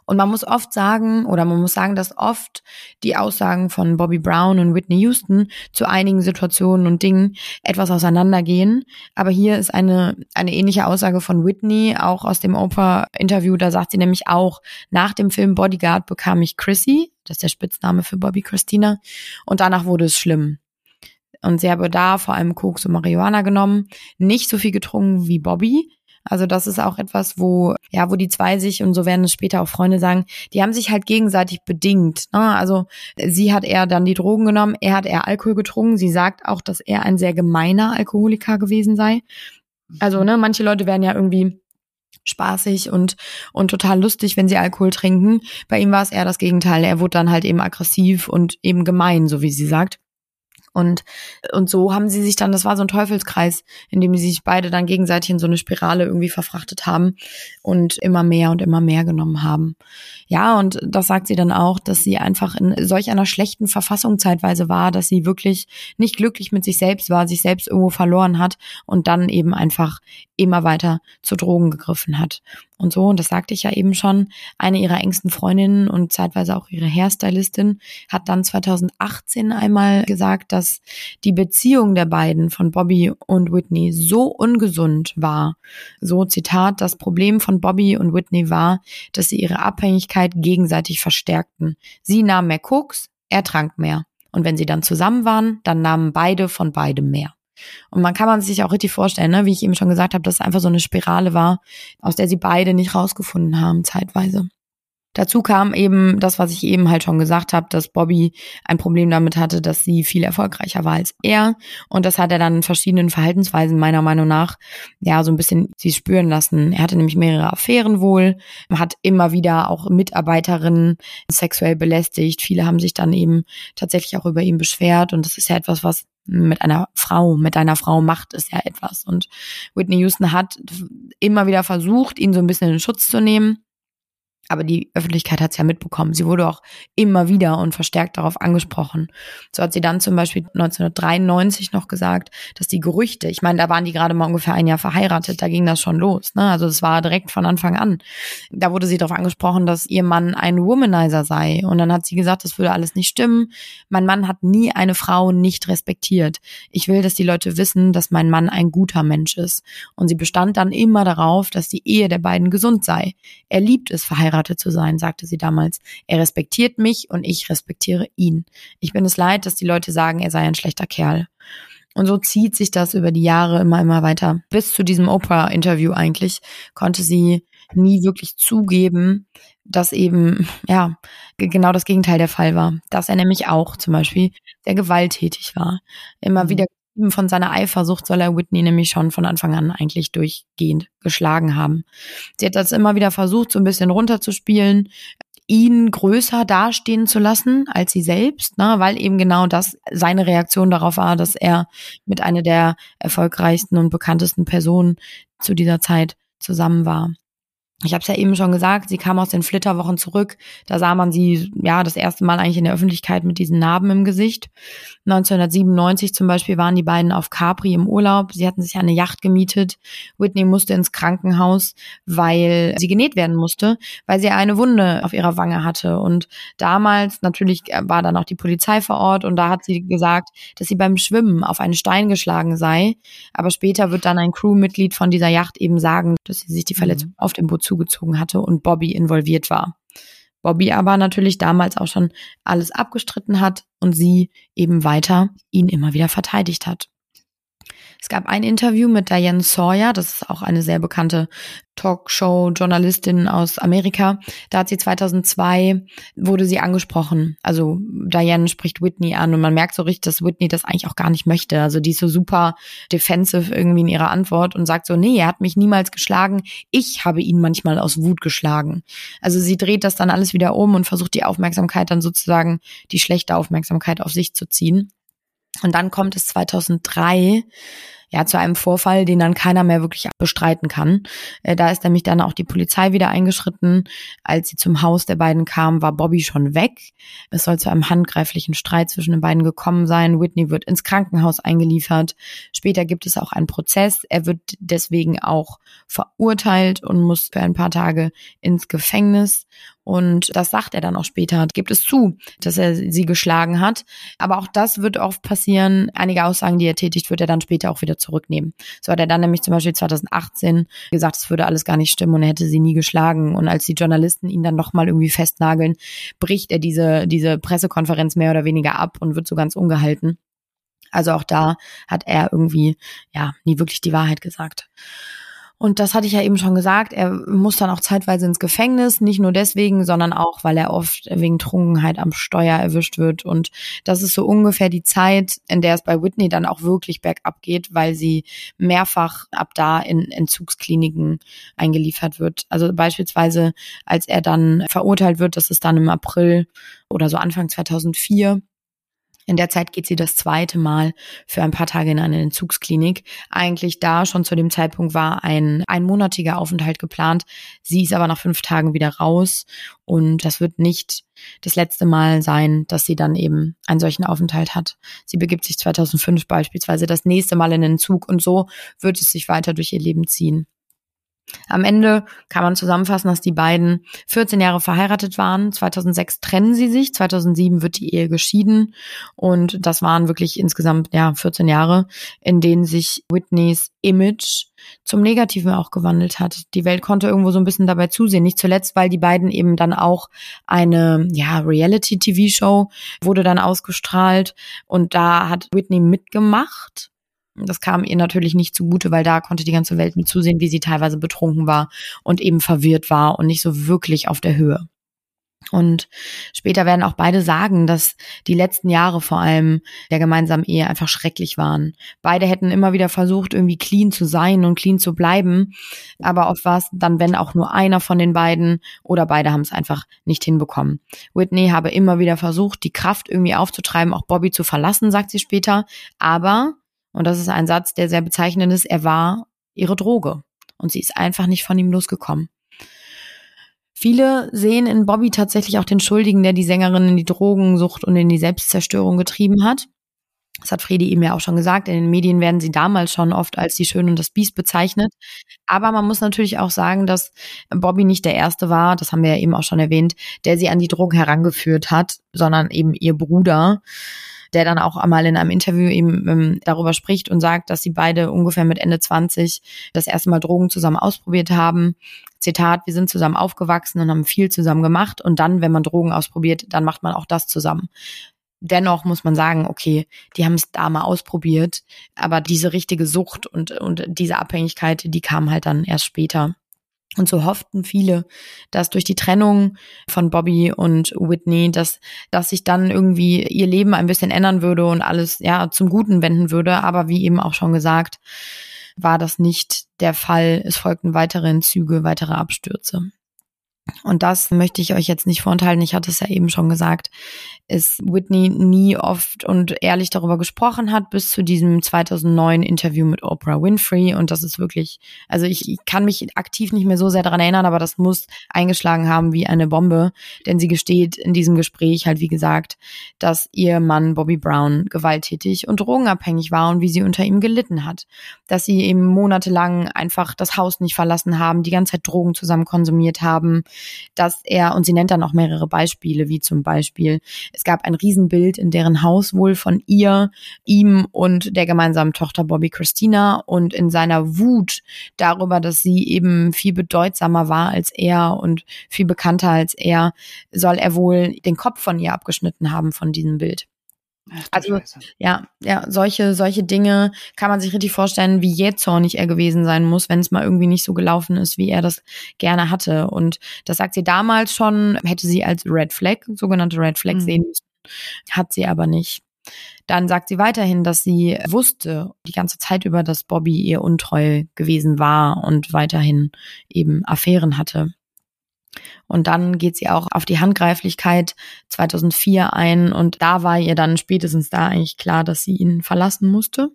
Und man muss oft sagen, oder man muss sagen, dass oft die Aussagen von Bobby Brown und Whitney Houston zu einigen Situationen und Dingen etwas auseinandergehen. Aber hier ist eine, eine ähnliche Aussage von Whitney, auch aus dem Oprah-Interview. Da sagt sie nämlich auch, nach dem Film Bodyguard bekam ich Chrissy, das ist der Spitzname für Bobby Christina, und danach wurde es schlimm. Und sie habe da vor allem Koks und Marihuana genommen, nicht so viel getrunken wie Bobby, also das ist auch etwas, wo, ja, wo die zwei sich, und so werden es später auch Freunde sagen, die haben sich halt gegenseitig bedingt. Ne? Also sie hat eher dann die Drogen genommen, er hat eher Alkohol getrunken. Sie sagt auch, dass er ein sehr gemeiner Alkoholiker gewesen sei. Also, ne, manche Leute werden ja irgendwie spaßig und, und total lustig, wenn sie Alkohol trinken. Bei ihm war es eher das Gegenteil. Er wurde dann halt eben aggressiv und eben gemein, so wie sie sagt. Und, und so haben sie sich dann, das war so ein Teufelskreis, in dem sie sich beide dann gegenseitig in so eine Spirale irgendwie verfrachtet haben und immer mehr und immer mehr genommen haben. Ja, und das sagt sie dann auch, dass sie einfach in solch einer schlechten Verfassung zeitweise war, dass sie wirklich nicht glücklich mit sich selbst war, sich selbst irgendwo verloren hat und dann eben einfach immer weiter zu Drogen gegriffen hat und so. Und das sagte ich ja eben schon. Eine ihrer engsten Freundinnen und zeitweise auch ihre Hairstylistin hat dann 2018 einmal gesagt, dass die Beziehung der beiden von Bobby und Whitney so ungesund war. So Zitat, das Problem von Bobby und Whitney war, dass sie ihre Abhängigkeit gegenseitig verstärkten. Sie nahm mehr Koks, er trank mehr. Und wenn sie dann zusammen waren, dann nahmen beide von beidem mehr. Und man kann man sich auch richtig vorstellen, ne, wie ich eben schon gesagt habe, dass es einfach so eine Spirale war, aus der sie beide nicht rausgefunden haben, zeitweise. Dazu kam eben das, was ich eben halt schon gesagt habe, dass Bobby ein Problem damit hatte, dass sie viel erfolgreicher war als er. Und das hat er dann in verschiedenen Verhaltensweisen meiner Meinung nach ja so ein bisschen sie spüren lassen. Er hatte nämlich mehrere Affären wohl, hat immer wieder auch Mitarbeiterinnen sexuell belästigt. Viele haben sich dann eben tatsächlich auch über ihn beschwert. Und das ist ja etwas, was mit einer Frau, mit einer Frau macht es ja etwas. Und Whitney Houston hat immer wieder versucht, ihn so ein bisschen in Schutz zu nehmen. Aber die Öffentlichkeit hat es ja mitbekommen. Sie wurde auch immer wieder und verstärkt darauf angesprochen. So hat sie dann zum Beispiel 1993 noch gesagt, dass die Gerüchte, ich meine, da waren die gerade mal ungefähr ein Jahr verheiratet, da ging das schon los. Ne? Also das war direkt von Anfang an. Da wurde sie darauf angesprochen, dass ihr Mann ein Womanizer sei. Und dann hat sie gesagt, das würde alles nicht stimmen. Mein Mann hat nie eine Frau nicht respektiert. Ich will, dass die Leute wissen, dass mein Mann ein guter Mensch ist. Und sie bestand dann immer darauf, dass die Ehe der beiden gesund sei. Er liebt es, verheiratet verheiratet zu sein, sagte sie damals. Er respektiert mich und ich respektiere ihn. Ich bin es leid, dass die Leute sagen, er sei ein schlechter Kerl. Und so zieht sich das über die Jahre immer, immer weiter. Bis zu diesem Oprah-Interview eigentlich konnte sie nie wirklich zugeben, dass eben, ja, genau das Gegenteil der Fall war. Dass er nämlich auch zum Beispiel sehr gewalttätig war. Immer mhm. wieder von seiner Eifersucht soll er Whitney nämlich schon von Anfang an eigentlich durchgehend geschlagen haben. Sie hat das immer wieder versucht, so ein bisschen runterzuspielen, ihn größer dastehen zu lassen als sie selbst, ne, weil eben genau das seine Reaktion darauf war, dass er mit einer der erfolgreichsten und bekanntesten Personen zu dieser Zeit zusammen war. Ich habe es ja eben schon gesagt, sie kam aus den Flitterwochen zurück. Da sah man sie ja das erste Mal eigentlich in der Öffentlichkeit mit diesen Narben im Gesicht. 1997 zum Beispiel waren die beiden auf Capri im Urlaub. Sie hatten sich eine Yacht gemietet. Whitney musste ins Krankenhaus, weil sie genäht werden musste, weil sie eine Wunde auf ihrer Wange hatte. Und damals natürlich war dann auch die Polizei vor Ort und da hat sie gesagt, dass sie beim Schwimmen auf einen Stein geschlagen sei. Aber später wird dann ein Crewmitglied von dieser Yacht eben sagen, dass sie sich die Verletzung mhm. auf dem Boot zugezogen hatte und Bobby involviert war. Bobby aber natürlich damals auch schon alles abgestritten hat und sie eben weiter ihn immer wieder verteidigt hat. Es gab ein Interview mit Diane Sawyer, das ist auch eine sehr bekannte Talkshow-Journalistin aus Amerika. Da hat sie 2002, wurde sie angesprochen. Also Diane spricht Whitney an und man merkt so richtig, dass Whitney das eigentlich auch gar nicht möchte. Also die ist so super defensive irgendwie in ihrer Antwort und sagt so, nee, er hat mich niemals geschlagen. Ich habe ihn manchmal aus Wut geschlagen. Also sie dreht das dann alles wieder um und versucht die Aufmerksamkeit dann sozusagen, die schlechte Aufmerksamkeit auf sich zu ziehen. Und dann kommt es 2003 ja zu einem Vorfall, den dann keiner mehr wirklich bestreiten kann. Äh, da ist nämlich dann auch die Polizei wieder eingeschritten. Als sie zum Haus der beiden kam, war Bobby schon weg. Es soll zu einem handgreiflichen Streit zwischen den beiden gekommen sein. Whitney wird ins Krankenhaus eingeliefert. Später gibt es auch einen Prozess. Er wird deswegen auch verurteilt und muss für ein paar Tage ins Gefängnis. Und das sagt er dann auch später, gibt es zu, dass er sie geschlagen hat. Aber auch das wird oft passieren. Einige Aussagen, die er tätigt, wird er dann später auch wieder zurücknehmen. So hat er dann nämlich zum Beispiel 2018 gesagt, es würde alles gar nicht stimmen und er hätte sie nie geschlagen. Und als die Journalisten ihn dann nochmal irgendwie festnageln, bricht er diese, diese Pressekonferenz mehr oder weniger ab und wird so ganz ungehalten. Also auch da hat er irgendwie, ja, nie wirklich die Wahrheit gesagt. Und das hatte ich ja eben schon gesagt, er muss dann auch zeitweise ins Gefängnis, nicht nur deswegen, sondern auch, weil er oft wegen Trunkenheit am Steuer erwischt wird. Und das ist so ungefähr die Zeit, in der es bei Whitney dann auch wirklich bergab geht, weil sie mehrfach ab da in Entzugskliniken eingeliefert wird. Also beispielsweise, als er dann verurteilt wird, das ist dann im April oder so Anfang 2004, in der Zeit geht sie das zweite Mal für ein paar Tage in eine Entzugsklinik. Eigentlich da schon zu dem Zeitpunkt war ein einmonatiger Aufenthalt geplant. Sie ist aber nach fünf Tagen wieder raus und das wird nicht das letzte Mal sein, dass sie dann eben einen solchen Aufenthalt hat. Sie begibt sich 2005 beispielsweise das nächste Mal in den Entzug und so wird es sich weiter durch ihr Leben ziehen. Am Ende kann man zusammenfassen, dass die beiden 14 Jahre verheiratet waren. 2006 trennen sie sich, 2007 wird die Ehe geschieden und das waren wirklich insgesamt ja 14 Jahre, in denen sich Whitneys Image zum Negativen auch gewandelt hat. Die Welt konnte irgendwo so ein bisschen dabei zusehen. Nicht zuletzt, weil die beiden eben dann auch eine ja, Reality-TV-Show wurde dann ausgestrahlt und da hat Whitney mitgemacht das kam ihr natürlich nicht zugute, weil da konnte die ganze Welt mit zusehen, wie sie teilweise betrunken war und eben verwirrt war und nicht so wirklich auf der Höhe. Und später werden auch beide sagen, dass die letzten Jahre vor allem der gemeinsamen Ehe einfach schrecklich waren. Beide hätten immer wieder versucht, irgendwie clean zu sein und clean zu bleiben. Aber oft war es dann, wenn auch nur einer von den beiden oder beide haben es einfach nicht hinbekommen. Whitney habe immer wieder versucht, die Kraft irgendwie aufzutreiben, auch Bobby zu verlassen, sagt sie später. Aber und das ist ein Satz, der sehr bezeichnend ist. Er war ihre Droge. Und sie ist einfach nicht von ihm losgekommen. Viele sehen in Bobby tatsächlich auch den Schuldigen, der die Sängerin in die Drogensucht und in die Selbstzerstörung getrieben hat. Das hat Fredi ihm ja auch schon gesagt. In den Medien werden sie damals schon oft als die Schöne und das Biest bezeichnet. Aber man muss natürlich auch sagen, dass Bobby nicht der Erste war, das haben wir ja eben auch schon erwähnt, der sie an die Drogen herangeführt hat, sondern eben ihr Bruder der dann auch einmal in einem Interview eben ähm, darüber spricht und sagt, dass sie beide ungefähr mit Ende 20 das erste Mal Drogen zusammen ausprobiert haben. Zitat, wir sind zusammen aufgewachsen und haben viel zusammen gemacht und dann, wenn man Drogen ausprobiert, dann macht man auch das zusammen. Dennoch muss man sagen, okay, die haben es da mal ausprobiert, aber diese richtige Sucht und, und diese Abhängigkeit, die kam halt dann erst später. Und so hofften viele, dass durch die Trennung von Bobby und Whitney, dass, dass sich dann irgendwie ihr Leben ein bisschen ändern würde und alles, ja, zum Guten wenden würde. Aber wie eben auch schon gesagt, war das nicht der Fall. Es folgten weitere Entzüge, weitere Abstürze. Und das möchte ich euch jetzt nicht vorenthalten. Ich hatte es ja eben schon gesagt, ist Whitney nie oft und ehrlich darüber gesprochen hat, bis zu diesem 2009 Interview mit Oprah Winfrey. Und das ist wirklich, also ich, ich kann mich aktiv nicht mehr so sehr daran erinnern, aber das muss eingeschlagen haben wie eine Bombe. Denn sie gesteht in diesem Gespräch halt, wie gesagt, dass ihr Mann Bobby Brown gewalttätig und drogenabhängig war und wie sie unter ihm gelitten hat. Dass sie eben monatelang einfach das Haus nicht verlassen haben, die ganze Zeit Drogen zusammen konsumiert haben dass er, und sie nennt dann auch mehrere Beispiele, wie zum Beispiel, es gab ein Riesenbild in deren Haus wohl von ihr, ihm und der gemeinsamen Tochter Bobby Christina und in seiner Wut darüber, dass sie eben viel bedeutsamer war als er und viel bekannter als er, soll er wohl den Kopf von ihr abgeschnitten haben von diesem Bild. Ach, also Scheiße. ja, ja, solche solche Dinge kann man sich richtig vorstellen, wie jähzornig er gewesen sein muss, wenn es mal irgendwie nicht so gelaufen ist, wie er das gerne hatte. Und das sagt sie damals schon, hätte sie als Red Flag, sogenannte Red Flag mhm. sehen müssen, hat sie aber nicht. Dann sagt sie weiterhin, dass sie wusste die ganze Zeit über, dass Bobby ihr untreu gewesen war und weiterhin eben Affären hatte. Und dann geht sie auch auf die Handgreiflichkeit 2004 ein und da war ihr dann spätestens da eigentlich klar, dass sie ihn verlassen musste.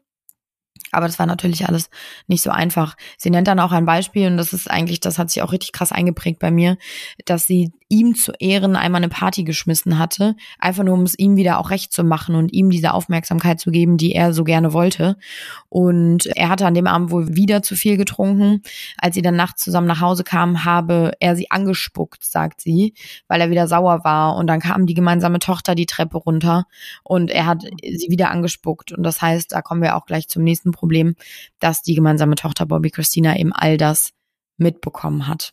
Aber das war natürlich alles nicht so einfach. Sie nennt dann auch ein Beispiel und das ist eigentlich, das hat sich auch richtig krass eingeprägt bei mir, dass sie ihm zu Ehren einmal eine Party geschmissen hatte, einfach nur um es ihm wieder auch recht zu machen und ihm diese Aufmerksamkeit zu geben, die er so gerne wollte. Und er hatte an dem Abend wohl wieder zu viel getrunken. Als sie dann nachts zusammen nach Hause kamen, habe er sie angespuckt, sagt sie, weil er wieder sauer war. Und dann kam die gemeinsame Tochter die Treppe runter und er hat sie wieder angespuckt. Und das heißt, da kommen wir auch gleich zum nächsten Problem, dass die gemeinsame Tochter Bobby Christina eben all das mitbekommen hat.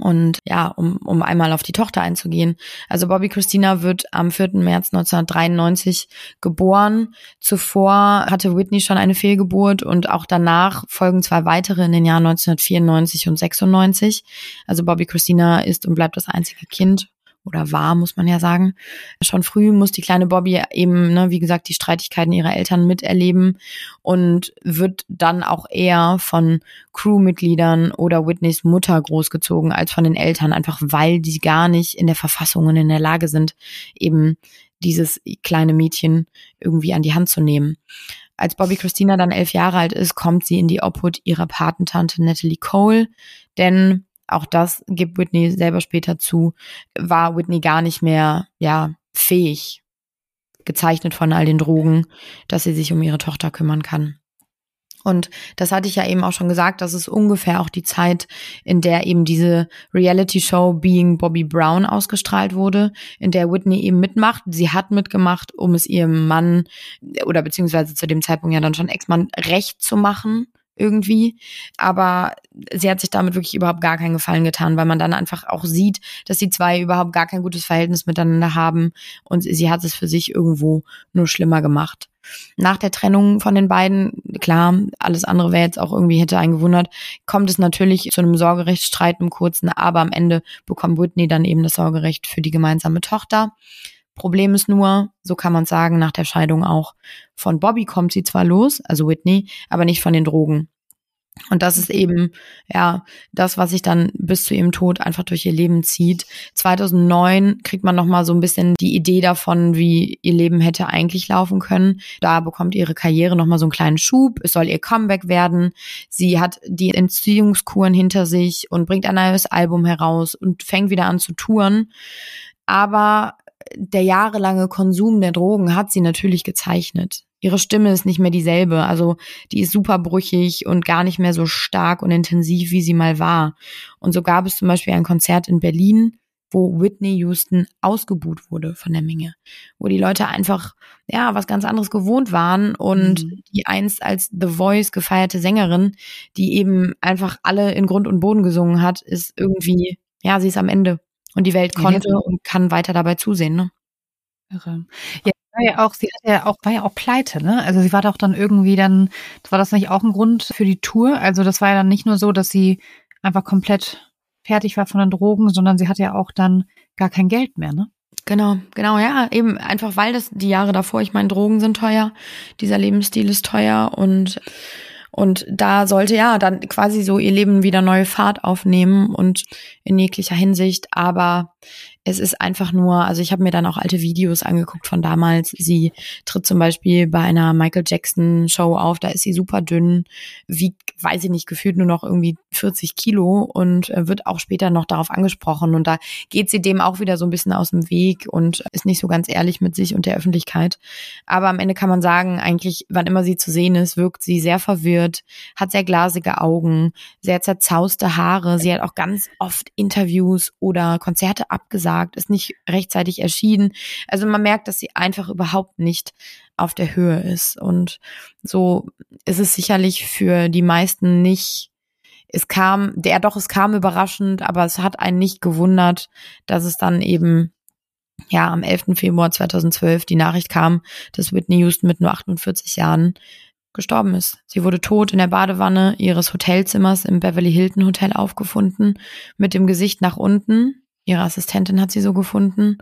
Und ja, um, um einmal auf die Tochter einzugehen. Also Bobby Christina wird am 4. März 1993 geboren. Zuvor hatte Whitney schon eine Fehlgeburt und auch danach folgen zwei weitere in den Jahren 1994 und 96. Also Bobby Christina ist und bleibt das einzige Kind oder war, muss man ja sagen. Schon früh muss die kleine Bobby eben, ne, wie gesagt, die Streitigkeiten ihrer Eltern miterleben und wird dann auch eher von Crewmitgliedern oder Whitneys Mutter großgezogen als von den Eltern, einfach weil die gar nicht in der Verfassung und in der Lage sind, eben dieses kleine Mädchen irgendwie an die Hand zu nehmen. Als Bobby Christina dann elf Jahre alt ist, kommt sie in die Obhut ihrer Patentante Natalie Cole, denn auch das gibt Whitney selber später zu, war Whitney gar nicht mehr, ja, fähig, gezeichnet von all den Drogen, dass sie sich um ihre Tochter kümmern kann. Und das hatte ich ja eben auch schon gesagt, das ist ungefähr auch die Zeit, in der eben diese Reality-Show Being Bobby Brown ausgestrahlt wurde, in der Whitney eben mitmacht. Sie hat mitgemacht, um es ihrem Mann oder beziehungsweise zu dem Zeitpunkt ja dann schon Ex-Mann recht zu machen irgendwie. Aber sie hat sich damit wirklich überhaupt gar keinen Gefallen getan, weil man dann einfach auch sieht, dass die zwei überhaupt gar kein gutes Verhältnis miteinander haben und sie hat es für sich irgendwo nur schlimmer gemacht. Nach der Trennung von den beiden, klar, alles andere wäre jetzt auch irgendwie hätte einen gewundert, kommt es natürlich zu einem Sorgerechtsstreit im kurzen, aber am Ende bekommt Whitney dann eben das Sorgerecht für die gemeinsame Tochter. Problem ist nur, so kann man sagen, nach der Scheidung auch, von Bobby kommt sie zwar los, also Whitney, aber nicht von den Drogen. Und das ist eben, ja, das, was sich dann bis zu ihrem Tod einfach durch ihr Leben zieht. 2009 kriegt man nochmal so ein bisschen die Idee davon, wie ihr Leben hätte eigentlich laufen können. Da bekommt ihre Karriere nochmal so einen kleinen Schub. Es soll ihr Comeback werden. Sie hat die Entziehungskuren hinter sich und bringt ein neues Album heraus und fängt wieder an zu touren. Aber der jahrelange Konsum der Drogen hat sie natürlich gezeichnet. Ihre Stimme ist nicht mehr dieselbe, also die ist super brüchig und gar nicht mehr so stark und intensiv, wie sie mal war. Und so gab es zum Beispiel ein Konzert in Berlin, wo Whitney Houston ausgebuht wurde von der Menge, wo die Leute einfach ja was ganz anderes gewohnt waren und mhm. die einst als The Voice gefeierte Sängerin, die eben einfach alle in Grund und Boden gesungen hat, ist irgendwie ja sie ist am Ende und die Welt konnte ja, und kann weiter dabei zusehen, ne? Irre. Ja, war ja auch, sie hat ja auch, war ja auch pleite, ne? Also sie war doch dann irgendwie dann, war das nicht auch ein Grund für die Tour? Also das war ja dann nicht nur so, dass sie einfach komplett fertig war von den Drogen, sondern sie hatte ja auch dann gar kein Geld mehr, ne? Genau, genau, ja, eben einfach weil das die Jahre davor, ich meine, Drogen sind teuer, dieser Lebensstil ist teuer und und da sollte ja dann quasi so ihr Leben wieder neue Fahrt aufnehmen und in jeglicher Hinsicht, aber es ist einfach nur, also ich habe mir dann auch alte Videos angeguckt von damals. Sie tritt zum Beispiel bei einer Michael Jackson Show auf, da ist sie super dünn, wiegt, weiß ich nicht, gefühlt nur noch irgendwie 40 Kilo und äh, wird auch später noch darauf angesprochen. Und da geht sie dem auch wieder so ein bisschen aus dem Weg und ist nicht so ganz ehrlich mit sich und der Öffentlichkeit. Aber am Ende kann man sagen, eigentlich, wann immer sie zu sehen ist, wirkt sie sehr verwirrt, hat sehr glasige Augen, sehr zerzauste Haare. Sie hat auch ganz oft Interviews oder Konzerte abgesagt gesagt, ist nicht rechtzeitig erschienen. Also man merkt, dass sie einfach überhaupt nicht auf der Höhe ist. Und so ist es sicherlich für die meisten nicht es kam, der doch, es kam überraschend, aber es hat einen nicht gewundert, dass es dann eben ja am 11. Februar 2012 die Nachricht kam, dass Whitney Houston mit nur 48 Jahren gestorben ist. Sie wurde tot in der Badewanne ihres Hotelzimmers im Beverly Hilton Hotel aufgefunden, mit dem Gesicht nach unten, Ihre Assistentin hat sie so gefunden.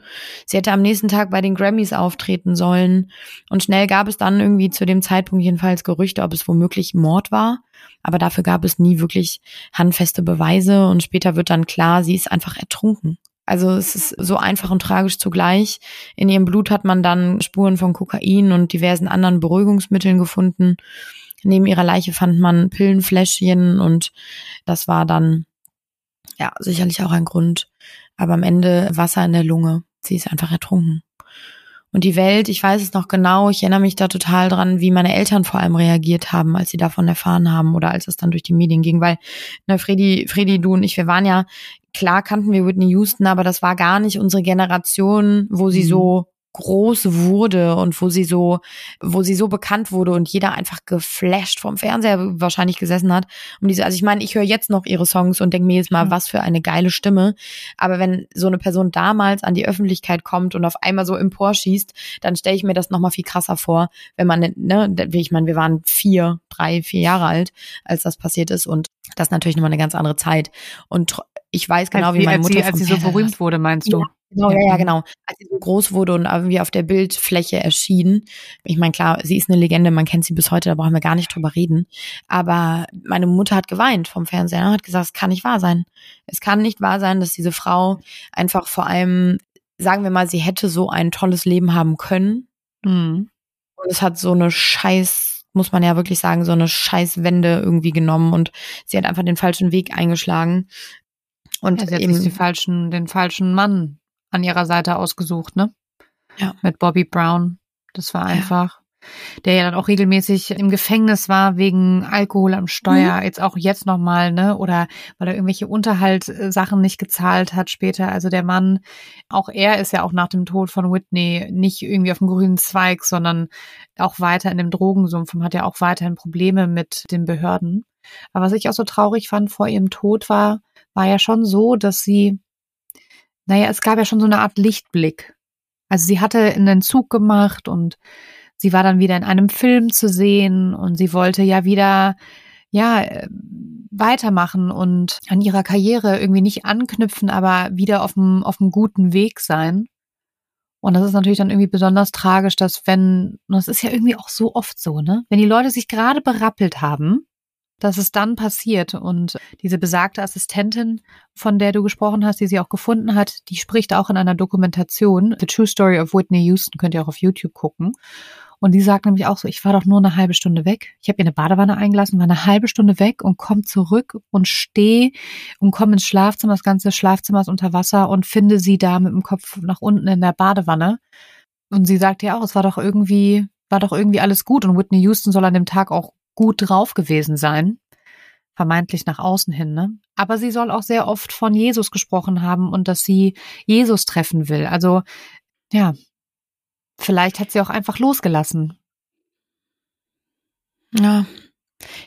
Sie hätte am nächsten Tag bei den Grammys auftreten sollen. Und schnell gab es dann irgendwie zu dem Zeitpunkt jedenfalls Gerüchte, ob es womöglich Mord war. Aber dafür gab es nie wirklich handfeste Beweise. Und später wird dann klar, sie ist einfach ertrunken. Also es ist so einfach und tragisch zugleich. In ihrem Blut hat man dann Spuren von Kokain und diversen anderen Beruhigungsmitteln gefunden. Neben ihrer Leiche fand man Pillenfläschchen und das war dann ja sicherlich auch ein Grund, aber am Ende Wasser in der Lunge. Sie ist einfach ertrunken. Und die Welt, ich weiß es noch genau, ich erinnere mich da total dran, wie meine Eltern vor allem reagiert haben, als sie davon erfahren haben oder als es dann durch die Medien ging, weil, ne, Freddy, Freddy, du und ich, wir waren ja, klar kannten wir Whitney Houston, aber das war gar nicht unsere Generation, wo sie mhm. so groß wurde und wo sie so, wo sie so bekannt wurde und jeder einfach geflasht vom Fernseher wahrscheinlich gesessen hat. Um diese, also ich meine, ich höre jetzt noch ihre Songs und denke mir jetzt mal, was für eine geile Stimme. Aber wenn so eine Person damals an die Öffentlichkeit kommt und auf einmal so emporschießt, dann stelle ich mir das nochmal viel krasser vor, wenn man, ne, ich meine, wir waren vier, drei, vier Jahre alt, als das passiert ist und das ist natürlich nochmal eine ganz andere Zeit. Und ich weiß genau, als wie meine Mutter. Sie, als sie so berühmt wurde, meinst du? Ja. Genau, ja, ja, genau. Als sie so groß wurde und irgendwie auf der Bildfläche erschien. Ich meine, klar, sie ist eine Legende, man kennt sie bis heute, da brauchen wir gar nicht drüber reden. Aber meine Mutter hat geweint vom Fernseher, hat gesagt, es kann nicht wahr sein. Es kann nicht wahr sein, dass diese Frau einfach vor allem, sagen wir mal, sie hätte so ein tolles Leben haben können. Mhm. Und es hat so eine Scheiß, muss man ja wirklich sagen, so eine Scheißwende irgendwie genommen und sie hat einfach den falschen Weg eingeschlagen. Und ja, sie hat eben, sich den falschen, den falschen Mann an ihrer Seite ausgesucht, ne? Ja. Mit Bobby Brown. Das war einfach, ja. der ja dann auch regelmäßig im Gefängnis war wegen Alkohol am Steuer, mhm. jetzt auch jetzt nochmal, ne? Oder weil er irgendwelche Unterhaltssachen nicht gezahlt hat später. Also der Mann, auch er ist ja auch nach dem Tod von Whitney nicht irgendwie auf dem grünen Zweig, sondern auch weiter in dem Drogensumpf und hat ja auch weiterhin Probleme mit den Behörden. Aber was ich auch so traurig fand vor ihrem Tod war, war ja schon so, dass sie naja, es gab ja schon so eine Art Lichtblick. Also sie hatte in den Zug gemacht und sie war dann wieder in einem Film zu sehen und sie wollte ja wieder, ja, äh, weitermachen und an ihrer Karriere irgendwie nicht anknüpfen, aber wieder auf dem, auf dem guten Weg sein. Und das ist natürlich dann irgendwie besonders tragisch, dass wenn, und das ist ja irgendwie auch so oft so, ne? Wenn die Leute sich gerade berappelt haben, dass es dann passiert. Und diese besagte Assistentin, von der du gesprochen hast, die sie auch gefunden hat, die spricht auch in einer Dokumentation, The True Story of Whitney Houston, könnt ihr auch auf YouTube gucken. Und die sagt nämlich auch so, ich war doch nur eine halbe Stunde weg. Ich habe ihr eine Badewanne eingelassen, war eine halbe Stunde weg und komme zurück und stehe und komme ins Schlafzimmer, das ganze Schlafzimmer ist unter Wasser und finde sie da mit dem Kopf nach unten in der Badewanne. Und sie sagt ja auch, es war doch irgendwie, war doch irgendwie alles gut und Whitney Houston soll an dem Tag auch gut drauf gewesen sein, vermeintlich nach außen hin, ne? Aber sie soll auch sehr oft von Jesus gesprochen haben und dass sie Jesus treffen will. Also, ja, vielleicht hat sie auch einfach losgelassen. Ja.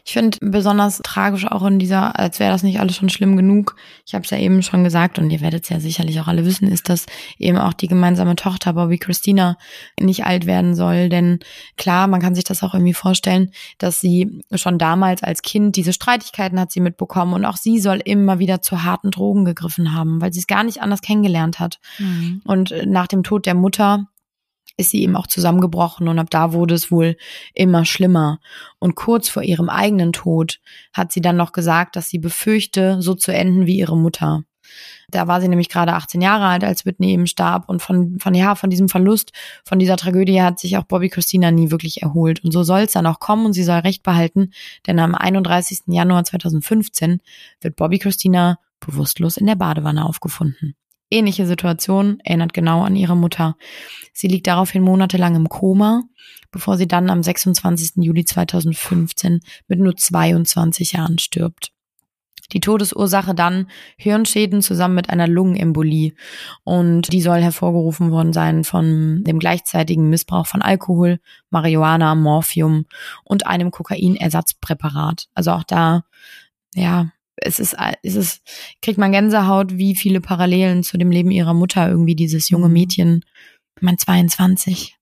Ich finde besonders tragisch auch in dieser, als wäre das nicht alles schon schlimm genug. Ich habe es ja eben schon gesagt und ihr werdet es ja sicherlich auch alle wissen, ist, dass eben auch die gemeinsame Tochter Bobby Christina nicht alt werden soll. Denn klar, man kann sich das auch irgendwie vorstellen, dass sie schon damals als Kind diese Streitigkeiten hat sie mitbekommen und auch sie soll immer wieder zu harten Drogen gegriffen haben, weil sie es gar nicht anders kennengelernt hat. Mhm. Und nach dem Tod der Mutter ist sie eben auch zusammengebrochen und ab da wurde es wohl immer schlimmer. Und kurz vor ihrem eigenen Tod hat sie dann noch gesagt, dass sie befürchte, so zu enden wie ihre Mutter. Da war sie nämlich gerade 18 Jahre alt, als Whitney eben starb und von, von, ja, von diesem Verlust, von dieser Tragödie hat sich auch Bobby Christina nie wirklich erholt. Und so soll es dann auch kommen und sie soll Recht behalten, denn am 31. Januar 2015 wird Bobby Christina bewusstlos in der Badewanne aufgefunden. Ähnliche Situation, erinnert genau an ihre Mutter. Sie liegt daraufhin monatelang im Koma, bevor sie dann am 26. Juli 2015 mit nur 22 Jahren stirbt. Die Todesursache dann Hirnschäden zusammen mit einer Lungenembolie. Und die soll hervorgerufen worden sein von dem gleichzeitigen Missbrauch von Alkohol, Marihuana, Morphium und einem Kokainersatzpräparat. Also auch da, ja, es ist, es ist, kriegt man Gänsehaut, wie viele Parallelen zu dem Leben ihrer Mutter irgendwie dieses junge mhm. Mädchen, mein 22.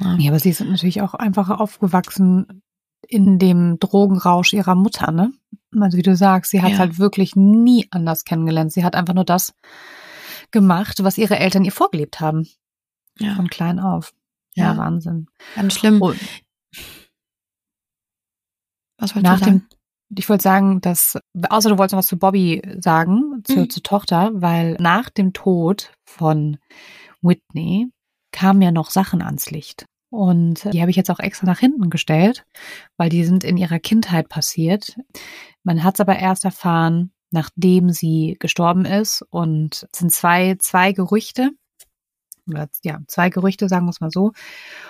Ja. ja, aber sie sind natürlich auch einfach aufgewachsen in dem Drogenrausch ihrer Mutter, ne? Also wie du sagst, sie hat ja. halt wirklich nie anders kennengelernt. Sie hat einfach nur das gemacht, was ihre Eltern ihr vorgelebt haben. Ja. Von klein auf. Ja, ja Wahnsinn. Ganz schlimm. Und was wolltest nach sagen? Dem, ich wollte sagen, dass, außer du wolltest noch was zu Bobby sagen, zu, mhm. zur Tochter, weil nach dem Tod von Whitney kamen ja noch Sachen ans Licht. Und die habe ich jetzt auch extra nach hinten gestellt, weil die sind in ihrer Kindheit passiert. Man hat es aber erst erfahren, nachdem sie gestorben ist. Und es sind zwei, zwei Gerüchte, oder ja, zwei Gerüchte, sagen wir es mal so.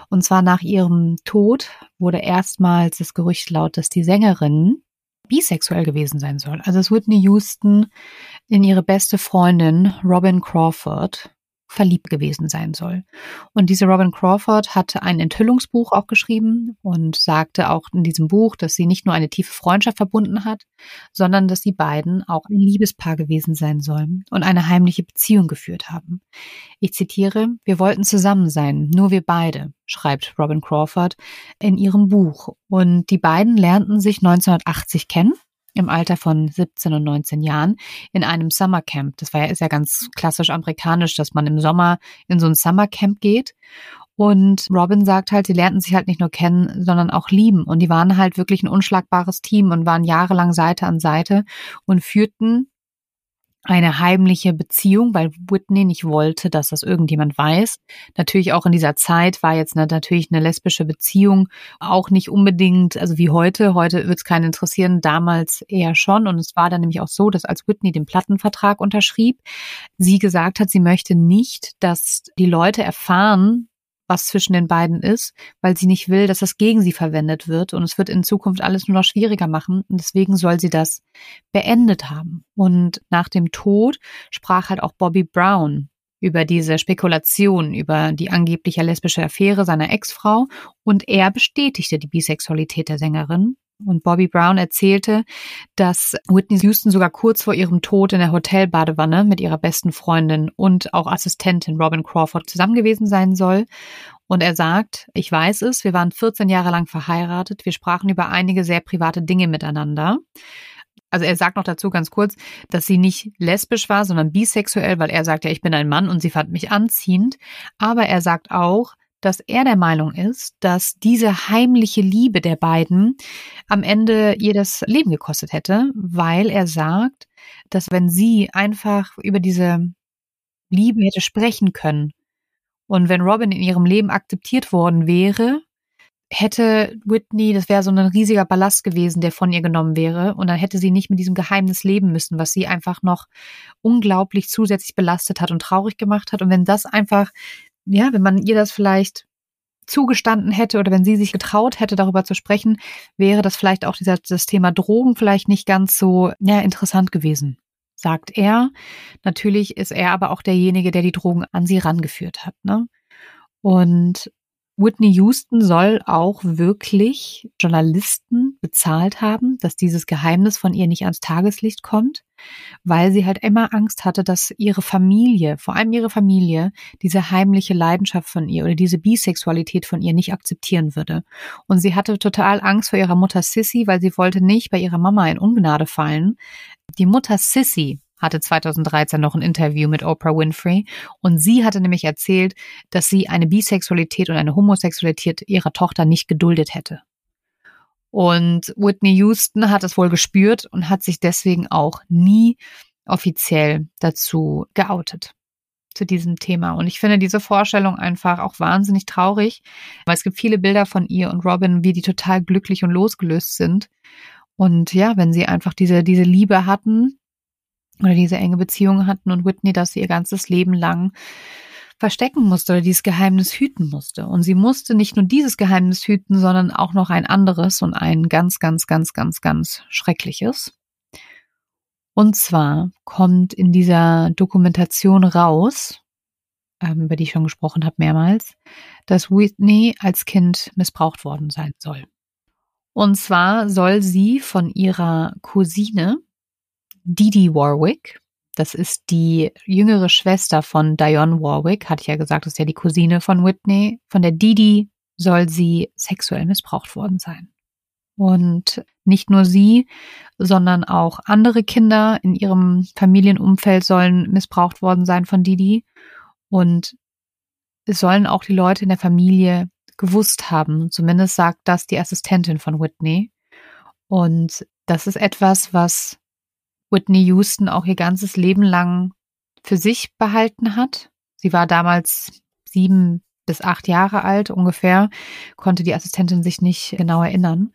Und zwar nach ihrem Tod wurde erstmals das Gerücht laut, dass die Sängerin bisexuell gewesen sein soll. Also es Whitney Houston in ihre beste Freundin Robin Crawford verliebt gewesen sein soll. Und diese Robin Crawford hatte ein Enthüllungsbuch auch geschrieben und sagte auch in diesem Buch, dass sie nicht nur eine tiefe Freundschaft verbunden hat, sondern dass die beiden auch ein Liebespaar gewesen sein sollen und eine heimliche Beziehung geführt haben. Ich zitiere, wir wollten zusammen sein, nur wir beide, schreibt Robin Crawford in ihrem Buch. Und die beiden lernten sich 1980 kennen im Alter von 17 und 19 Jahren in einem Summercamp. Das war ja, ist ja ganz klassisch amerikanisch, dass man im Sommer in so ein Summercamp geht. Und Robin sagt halt, sie lernten sich halt nicht nur kennen, sondern auch lieben. Und die waren halt wirklich ein unschlagbares Team und waren jahrelang Seite an Seite und führten eine heimliche Beziehung, weil Whitney nicht wollte, dass das irgendjemand weiß. Natürlich auch in dieser Zeit war jetzt natürlich eine lesbische Beziehung auch nicht unbedingt, also wie heute, heute wird es keinen interessieren, damals eher schon. Und es war dann nämlich auch so, dass als Whitney den Plattenvertrag unterschrieb, sie gesagt hat, sie möchte nicht, dass die Leute erfahren, was zwischen den beiden ist, weil sie nicht will, dass das gegen sie verwendet wird. Und es wird in Zukunft alles nur noch schwieriger machen. Und deswegen soll sie das beendet haben. Und nach dem Tod sprach halt auch Bobby Brown über diese Spekulation über die angebliche lesbische Affäre seiner Ex-Frau. Und er bestätigte die Bisexualität der Sängerin und Bobby Brown erzählte, dass Whitney Houston sogar kurz vor ihrem Tod in der Hotelbadewanne mit ihrer besten Freundin und auch Assistentin Robin Crawford zusammen gewesen sein soll. Und er sagt, ich weiß es, wir waren 14 Jahre lang verheiratet, wir sprachen über einige sehr private Dinge miteinander. Also er sagt noch dazu ganz kurz, dass sie nicht lesbisch war, sondern bisexuell, weil er sagt ja, ich bin ein Mann und sie fand mich anziehend. Aber er sagt auch, dass er der Meinung ist, dass diese heimliche Liebe der beiden am Ende ihr das Leben gekostet hätte, weil er sagt, dass wenn sie einfach über diese Liebe hätte sprechen können und wenn Robin in ihrem Leben akzeptiert worden wäre, hätte Whitney, das wäre so ein riesiger Ballast gewesen, der von ihr genommen wäre. Und dann hätte sie nicht mit diesem Geheimnis leben müssen, was sie einfach noch unglaublich zusätzlich belastet hat und traurig gemacht hat. Und wenn das einfach ja, wenn man ihr das vielleicht zugestanden hätte oder wenn sie sich getraut hätte, darüber zu sprechen, wäre das vielleicht auch dieser, das Thema Drogen vielleicht nicht ganz so ja, interessant gewesen, sagt er. Natürlich ist er aber auch derjenige, der die Drogen an sie rangeführt hat. Ne? Und Whitney Houston soll auch wirklich Journalisten bezahlt haben, dass dieses Geheimnis von ihr nicht ans Tageslicht kommt, weil sie halt immer Angst hatte, dass ihre Familie, vor allem ihre Familie, diese heimliche Leidenschaft von ihr oder diese Bisexualität von ihr nicht akzeptieren würde. Und sie hatte total Angst vor ihrer Mutter Sissy, weil sie wollte nicht bei ihrer Mama in Ungnade fallen. Die Mutter Sissy hatte 2013 noch ein Interview mit Oprah Winfrey und sie hatte nämlich erzählt, dass sie eine Bisexualität und eine Homosexualität ihrer Tochter nicht geduldet hätte. Und Whitney Houston hat es wohl gespürt und hat sich deswegen auch nie offiziell dazu geoutet zu diesem Thema. Und ich finde diese Vorstellung einfach auch wahnsinnig traurig, weil es gibt viele Bilder von ihr und Robin, wie die total glücklich und losgelöst sind. Und ja, wenn sie einfach diese, diese Liebe hatten, oder diese enge Beziehung hatten und Whitney das ihr ganzes Leben lang verstecken musste oder dieses Geheimnis hüten musste. Und sie musste nicht nur dieses Geheimnis hüten, sondern auch noch ein anderes und ein ganz, ganz, ganz, ganz, ganz schreckliches. Und zwar kommt in dieser Dokumentation raus, ähm, über die ich schon gesprochen habe mehrmals, dass Whitney als Kind missbraucht worden sein soll. Und zwar soll sie von ihrer Cousine, Didi Warwick. Das ist die jüngere Schwester von Dionne Warwick, hatte ich ja gesagt, das ist ja die Cousine von Whitney. Von der Didi soll sie sexuell missbraucht worden sein. Und nicht nur sie, sondern auch andere Kinder in ihrem Familienumfeld sollen missbraucht worden sein von Didi. Und es sollen auch die Leute in der Familie gewusst haben. Zumindest sagt das die Assistentin von Whitney. Und das ist etwas, was Whitney Houston auch ihr ganzes Leben lang für sich behalten hat. Sie war damals sieben bis acht Jahre alt ungefähr, konnte die Assistentin sich nicht genau erinnern.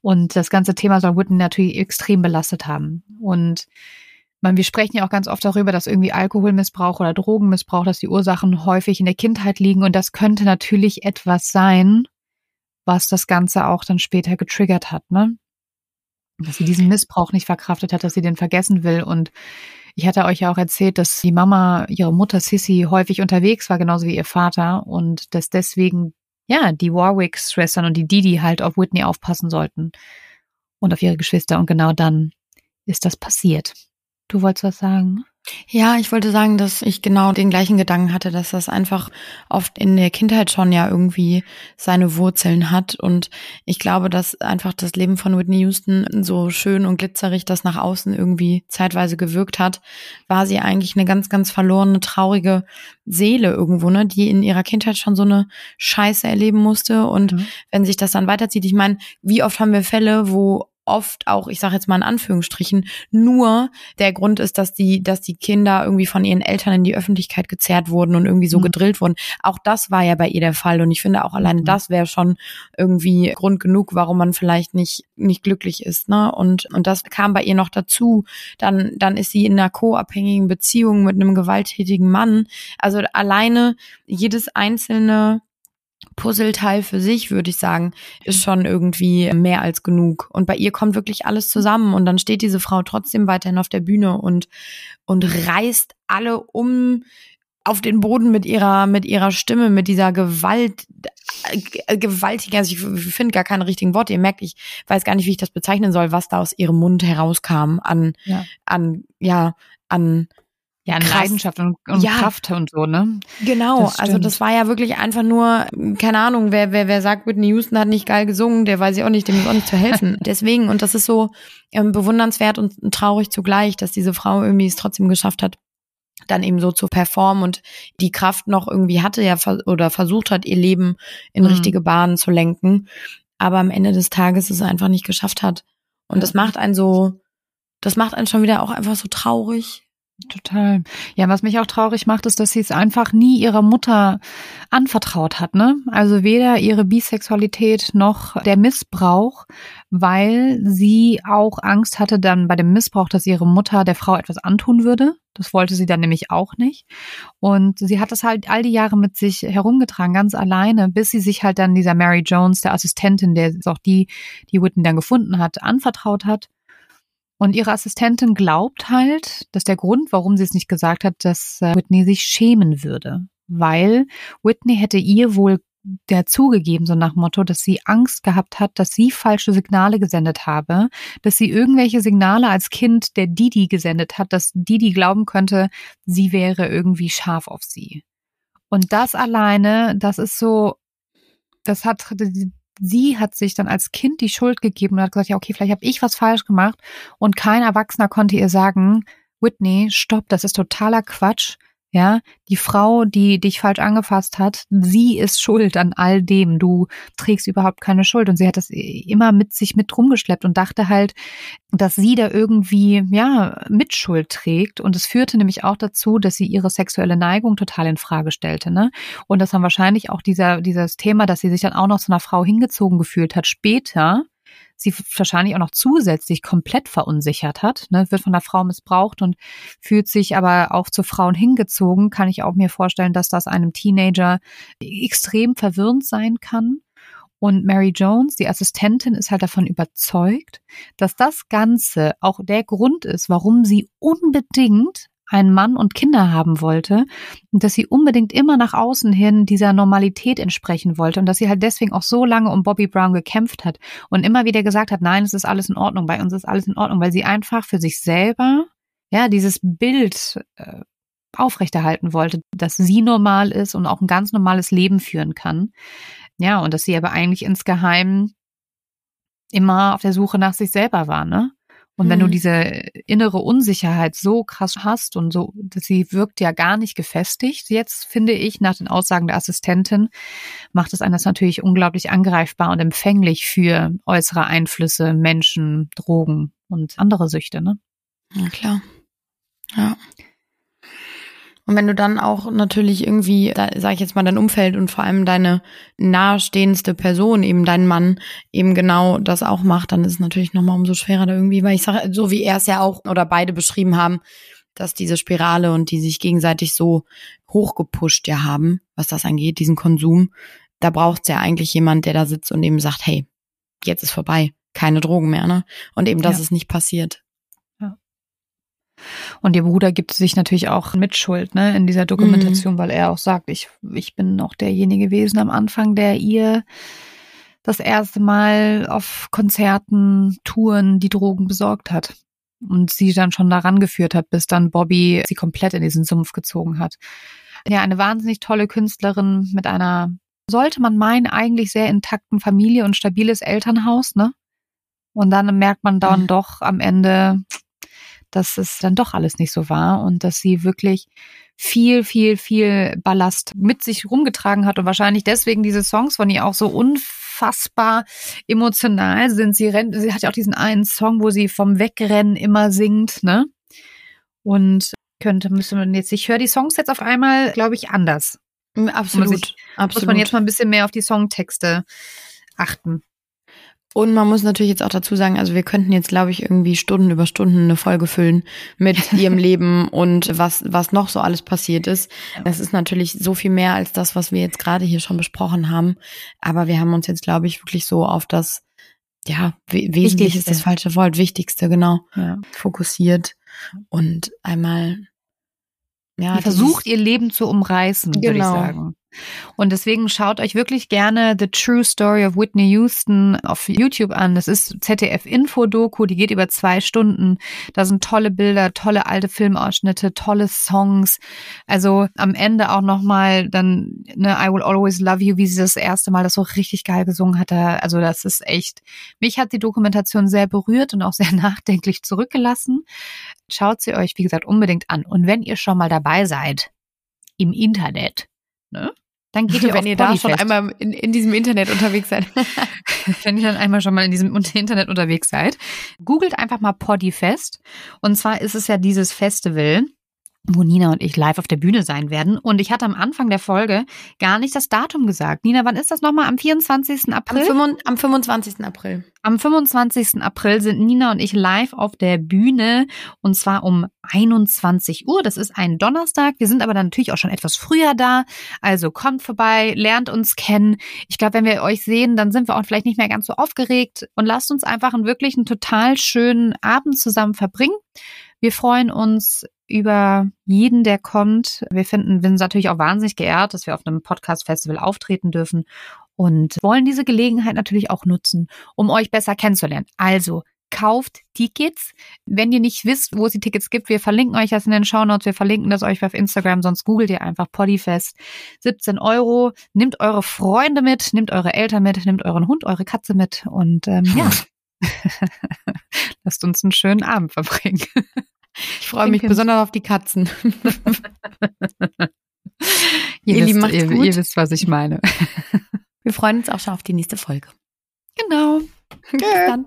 Und das ganze Thema soll Whitney natürlich extrem belastet haben. Und man, wir sprechen ja auch ganz oft darüber, dass irgendwie Alkoholmissbrauch oder Drogenmissbrauch, dass die Ursachen häufig in der Kindheit liegen. Und das könnte natürlich etwas sein, was das Ganze auch dann später getriggert hat, ne? Dass sie diesen Missbrauch nicht verkraftet hat, dass sie den vergessen will. Und ich hatte euch ja auch erzählt, dass die Mama, ihre Mutter Sissy, häufig unterwegs war, genauso wie ihr Vater. Und dass deswegen, ja, die Warwick-Schwestern und die Didi halt auf Whitney aufpassen sollten. Und auf ihre Geschwister. Und genau dann ist das passiert. Du wolltest was sagen? Ja, ich wollte sagen, dass ich genau den gleichen Gedanken hatte, dass das einfach oft in der Kindheit schon ja irgendwie seine Wurzeln hat. Und ich glaube, dass einfach das Leben von Whitney Houston so schön und glitzerig das nach außen irgendwie zeitweise gewirkt hat, war sie eigentlich eine ganz, ganz verlorene, traurige Seele irgendwo, ne, die in ihrer Kindheit schon so eine Scheiße erleben musste. Und mhm. wenn sich das dann weiterzieht, ich meine, wie oft haben wir Fälle, wo oft auch, ich sage jetzt mal in Anführungsstrichen, nur der Grund ist, dass die, dass die Kinder irgendwie von ihren Eltern in die Öffentlichkeit gezerrt wurden und irgendwie so mhm. gedrillt wurden. Auch das war ja bei ihr der Fall und ich finde auch alleine mhm. das wäre schon irgendwie Grund genug, warum man vielleicht nicht nicht glücklich ist, ne? Und und das kam bei ihr noch dazu. Dann dann ist sie in einer co-abhängigen Beziehung mit einem gewalttätigen Mann. Also alleine jedes einzelne Puzzleteil für sich, würde ich sagen, ist schon irgendwie mehr als genug. Und bei ihr kommt wirklich alles zusammen und dann steht diese Frau trotzdem weiterhin auf der Bühne und, und reißt alle um auf den Boden mit ihrer, mit ihrer Stimme, mit dieser Gewalt, äh, gewaltigen, also ich finde gar keine richtigen Worte. Ihr merkt, ich weiß gar nicht, wie ich das bezeichnen soll, was da aus ihrem Mund herauskam an, ja. an, ja, an ja, Krass. Leidenschaft und, und ja. Kraft und so, ne? Genau, das also das war ja wirklich einfach nur, keine Ahnung, wer, wer, wer sagt, Whitney Houston hat nicht geil gesungen, der weiß ich auch nicht, dem ist auch nicht zu helfen. Deswegen, und das ist so ähm, bewundernswert und traurig zugleich, dass diese Frau irgendwie es trotzdem geschafft hat, dann eben so zu performen und die Kraft noch irgendwie hatte ja oder versucht hat, ihr Leben in mhm. richtige Bahnen zu lenken, aber am Ende des Tages es einfach nicht geschafft hat. Und das macht einen so, das macht einen schon wieder auch einfach so traurig, Total. Ja, was mich auch traurig macht, ist, dass sie es einfach nie ihrer Mutter anvertraut hat, ne? Also weder ihre Bisexualität noch der Missbrauch, weil sie auch Angst hatte dann bei dem Missbrauch, dass ihre Mutter der Frau etwas antun würde. Das wollte sie dann nämlich auch nicht. Und sie hat es halt all die Jahre mit sich herumgetragen, ganz alleine, bis sie sich halt dann dieser Mary Jones, der Assistentin, der ist auch die, die Whitney dann gefunden hat, anvertraut hat. Und ihre Assistentin glaubt halt, dass der Grund, warum sie es nicht gesagt hat, dass äh, Whitney sich schämen würde. Weil Whitney hätte ihr wohl der zugegeben, so nach Motto, dass sie Angst gehabt hat, dass sie falsche Signale gesendet habe, dass sie irgendwelche Signale als Kind der Didi gesendet hat, dass Didi glauben könnte, sie wäre irgendwie scharf auf sie. Und das alleine, das ist so, das hat, sie hat sich dann als Kind die Schuld gegeben und hat gesagt, ja, okay, vielleicht habe ich was falsch gemacht und kein Erwachsener konnte ihr sagen, Whitney, stopp, das ist totaler Quatsch. Ja, die Frau, die dich falsch angefasst hat, sie ist schuld an all dem. Du trägst überhaupt keine Schuld. Und sie hat das immer mit sich mit rumgeschleppt und dachte halt, dass sie da irgendwie, ja, Mitschuld trägt. Und es führte nämlich auch dazu, dass sie ihre sexuelle Neigung total in Frage stellte, ne? Und das dann wahrscheinlich auch dieser, dieses Thema, dass sie sich dann auch noch zu einer Frau hingezogen gefühlt hat später, sie wahrscheinlich auch noch zusätzlich komplett verunsichert hat, ne, wird von der Frau missbraucht und fühlt sich aber auch zu Frauen hingezogen, kann ich auch mir vorstellen, dass das einem Teenager extrem verwirrend sein kann. Und Mary Jones, die Assistentin, ist halt davon überzeugt, dass das Ganze auch der Grund ist, warum sie unbedingt einen Mann und Kinder haben wollte und dass sie unbedingt immer nach außen hin dieser Normalität entsprechen wollte und dass sie halt deswegen auch so lange um Bobby Brown gekämpft hat und immer wieder gesagt hat, nein, es ist alles in Ordnung, bei uns ist alles in Ordnung, weil sie einfach für sich selber, ja, dieses Bild äh, aufrechterhalten wollte, dass sie normal ist und auch ein ganz normales Leben führen kann. Ja, und dass sie aber eigentlich insgeheim immer auf der Suche nach sich selber war, ne? Und wenn du mhm. diese innere Unsicherheit so krass hast und so, sie wirkt ja gar nicht gefestigt, jetzt finde ich, nach den Aussagen der Assistentin, macht es einen das natürlich unglaublich angreifbar und empfänglich für äußere Einflüsse, Menschen, Drogen und andere Süchte, ne? Ja, klar. Ja. Und wenn du dann auch natürlich irgendwie, da sage ich jetzt mal, dein Umfeld und vor allem deine nahestehendste Person, eben dein Mann, eben genau das auch macht, dann ist es natürlich nochmal umso schwerer da irgendwie, weil ich sage, so wie er es ja auch oder beide beschrieben haben, dass diese Spirale und die sich gegenseitig so hochgepusht ja haben, was das angeht, diesen Konsum, da braucht es ja eigentlich jemand, der da sitzt und eben sagt, hey, jetzt ist vorbei, keine Drogen mehr, ne? Und eben, dass ja. es nicht passiert. Und ihr Bruder gibt sich natürlich auch Mitschuld ne, in dieser Dokumentation, mhm. weil er auch sagt, ich, ich bin noch derjenige gewesen am Anfang, der ihr das erste Mal auf Konzerten, Touren die Drogen besorgt hat. Und sie dann schon daran geführt hat, bis dann Bobby sie komplett in diesen Sumpf gezogen hat. Ja, eine wahnsinnig tolle Künstlerin mit einer, sollte man meinen, eigentlich sehr intakten Familie und stabiles Elternhaus, ne? Und dann merkt man dann mhm. doch am Ende, dass es dann doch alles nicht so war und dass sie wirklich viel, viel, viel Ballast mit sich rumgetragen hat und wahrscheinlich deswegen diese Songs von ihr auch so unfassbar emotional sind. Sie rennt, sie hat ja auch diesen einen Song, wo sie vom Wegrennen immer singt, ne? Und könnte, müsste man jetzt, ich höre die Songs jetzt auf einmal, glaube ich, anders. Absolut. Muss, ich, absolut. muss man jetzt mal ein bisschen mehr auf die Songtexte achten. Und man muss natürlich jetzt auch dazu sagen, also wir könnten jetzt, glaube ich, irgendwie Stunden über Stunden eine Folge füllen mit ihrem Leben und was, was noch so alles passiert ist. Es ist natürlich so viel mehr als das, was wir jetzt gerade hier schon besprochen haben. Aber wir haben uns jetzt, glaube ich, wirklich so auf das, ja, wesentlich ist das falsche Wort, wichtigste, genau, ja. fokussiert und einmal ja, versucht ihr Leben zu umreißen, genau. würde ich genau. sagen. Und deswegen schaut euch wirklich gerne The True Story of Whitney Houston auf YouTube an. Das ist ZDF Info Doku, die geht über zwei Stunden. Da sind tolle Bilder, tolle alte Filmausschnitte, tolle Songs. Also am Ende auch nochmal dann ne, I Will Always Love You, wie sie das erste Mal das so richtig geil gesungen hatte. Also das ist echt, mich hat die Dokumentation sehr berührt und auch sehr nachdenklich zurückgelassen. Schaut sie euch, wie gesagt, unbedingt an. Und wenn ihr schon mal dabei seid, im Internet, ne? Dann geht ihr, wenn ihr da schon einmal in, in diesem Internet unterwegs seid. wenn ihr dann einmal schon mal in diesem Internet unterwegs seid, googelt einfach mal Poddyfest. Und zwar ist es ja dieses Festival, wo Nina und ich live auf der Bühne sein werden. Und ich hatte am Anfang der Folge gar nicht das Datum gesagt. Nina, wann ist das nochmal? Am 24. April? Am, am 25. April. Am 25. April sind Nina und ich live auf der Bühne und zwar um 21 Uhr. Das ist ein Donnerstag. Wir sind aber dann natürlich auch schon etwas früher da. Also kommt vorbei, lernt uns kennen. Ich glaube, wenn wir euch sehen, dann sind wir auch vielleicht nicht mehr ganz so aufgeregt und lasst uns einfach einen wirklich einen total schönen Abend zusammen verbringen. Wir freuen uns über jeden, der kommt. Wir finden, wir sind natürlich auch wahnsinnig geehrt, dass wir auf einem Podcast-Festival auftreten dürfen und wollen diese Gelegenheit natürlich auch nutzen, um euch besser kennenzulernen. Also kauft Tickets. Wenn ihr nicht wisst, wo es die Tickets gibt, wir verlinken euch das in den Shownotes, wir verlinken das euch auf Instagram, sonst googelt ihr einfach Poddyfest. 17 Euro. Nehmt eure Freunde mit, nehmt eure Eltern mit, nehmt euren Hund, eure Katze mit und ähm, ja. Lasst uns einen schönen Abend verbringen. Ich freue mich besonders auf die Katzen. ihr, ihr, wisst, ihr, ihr wisst, was ich meine. Wir freuen uns auch schon auf die nächste Folge. Genau. Bis dann.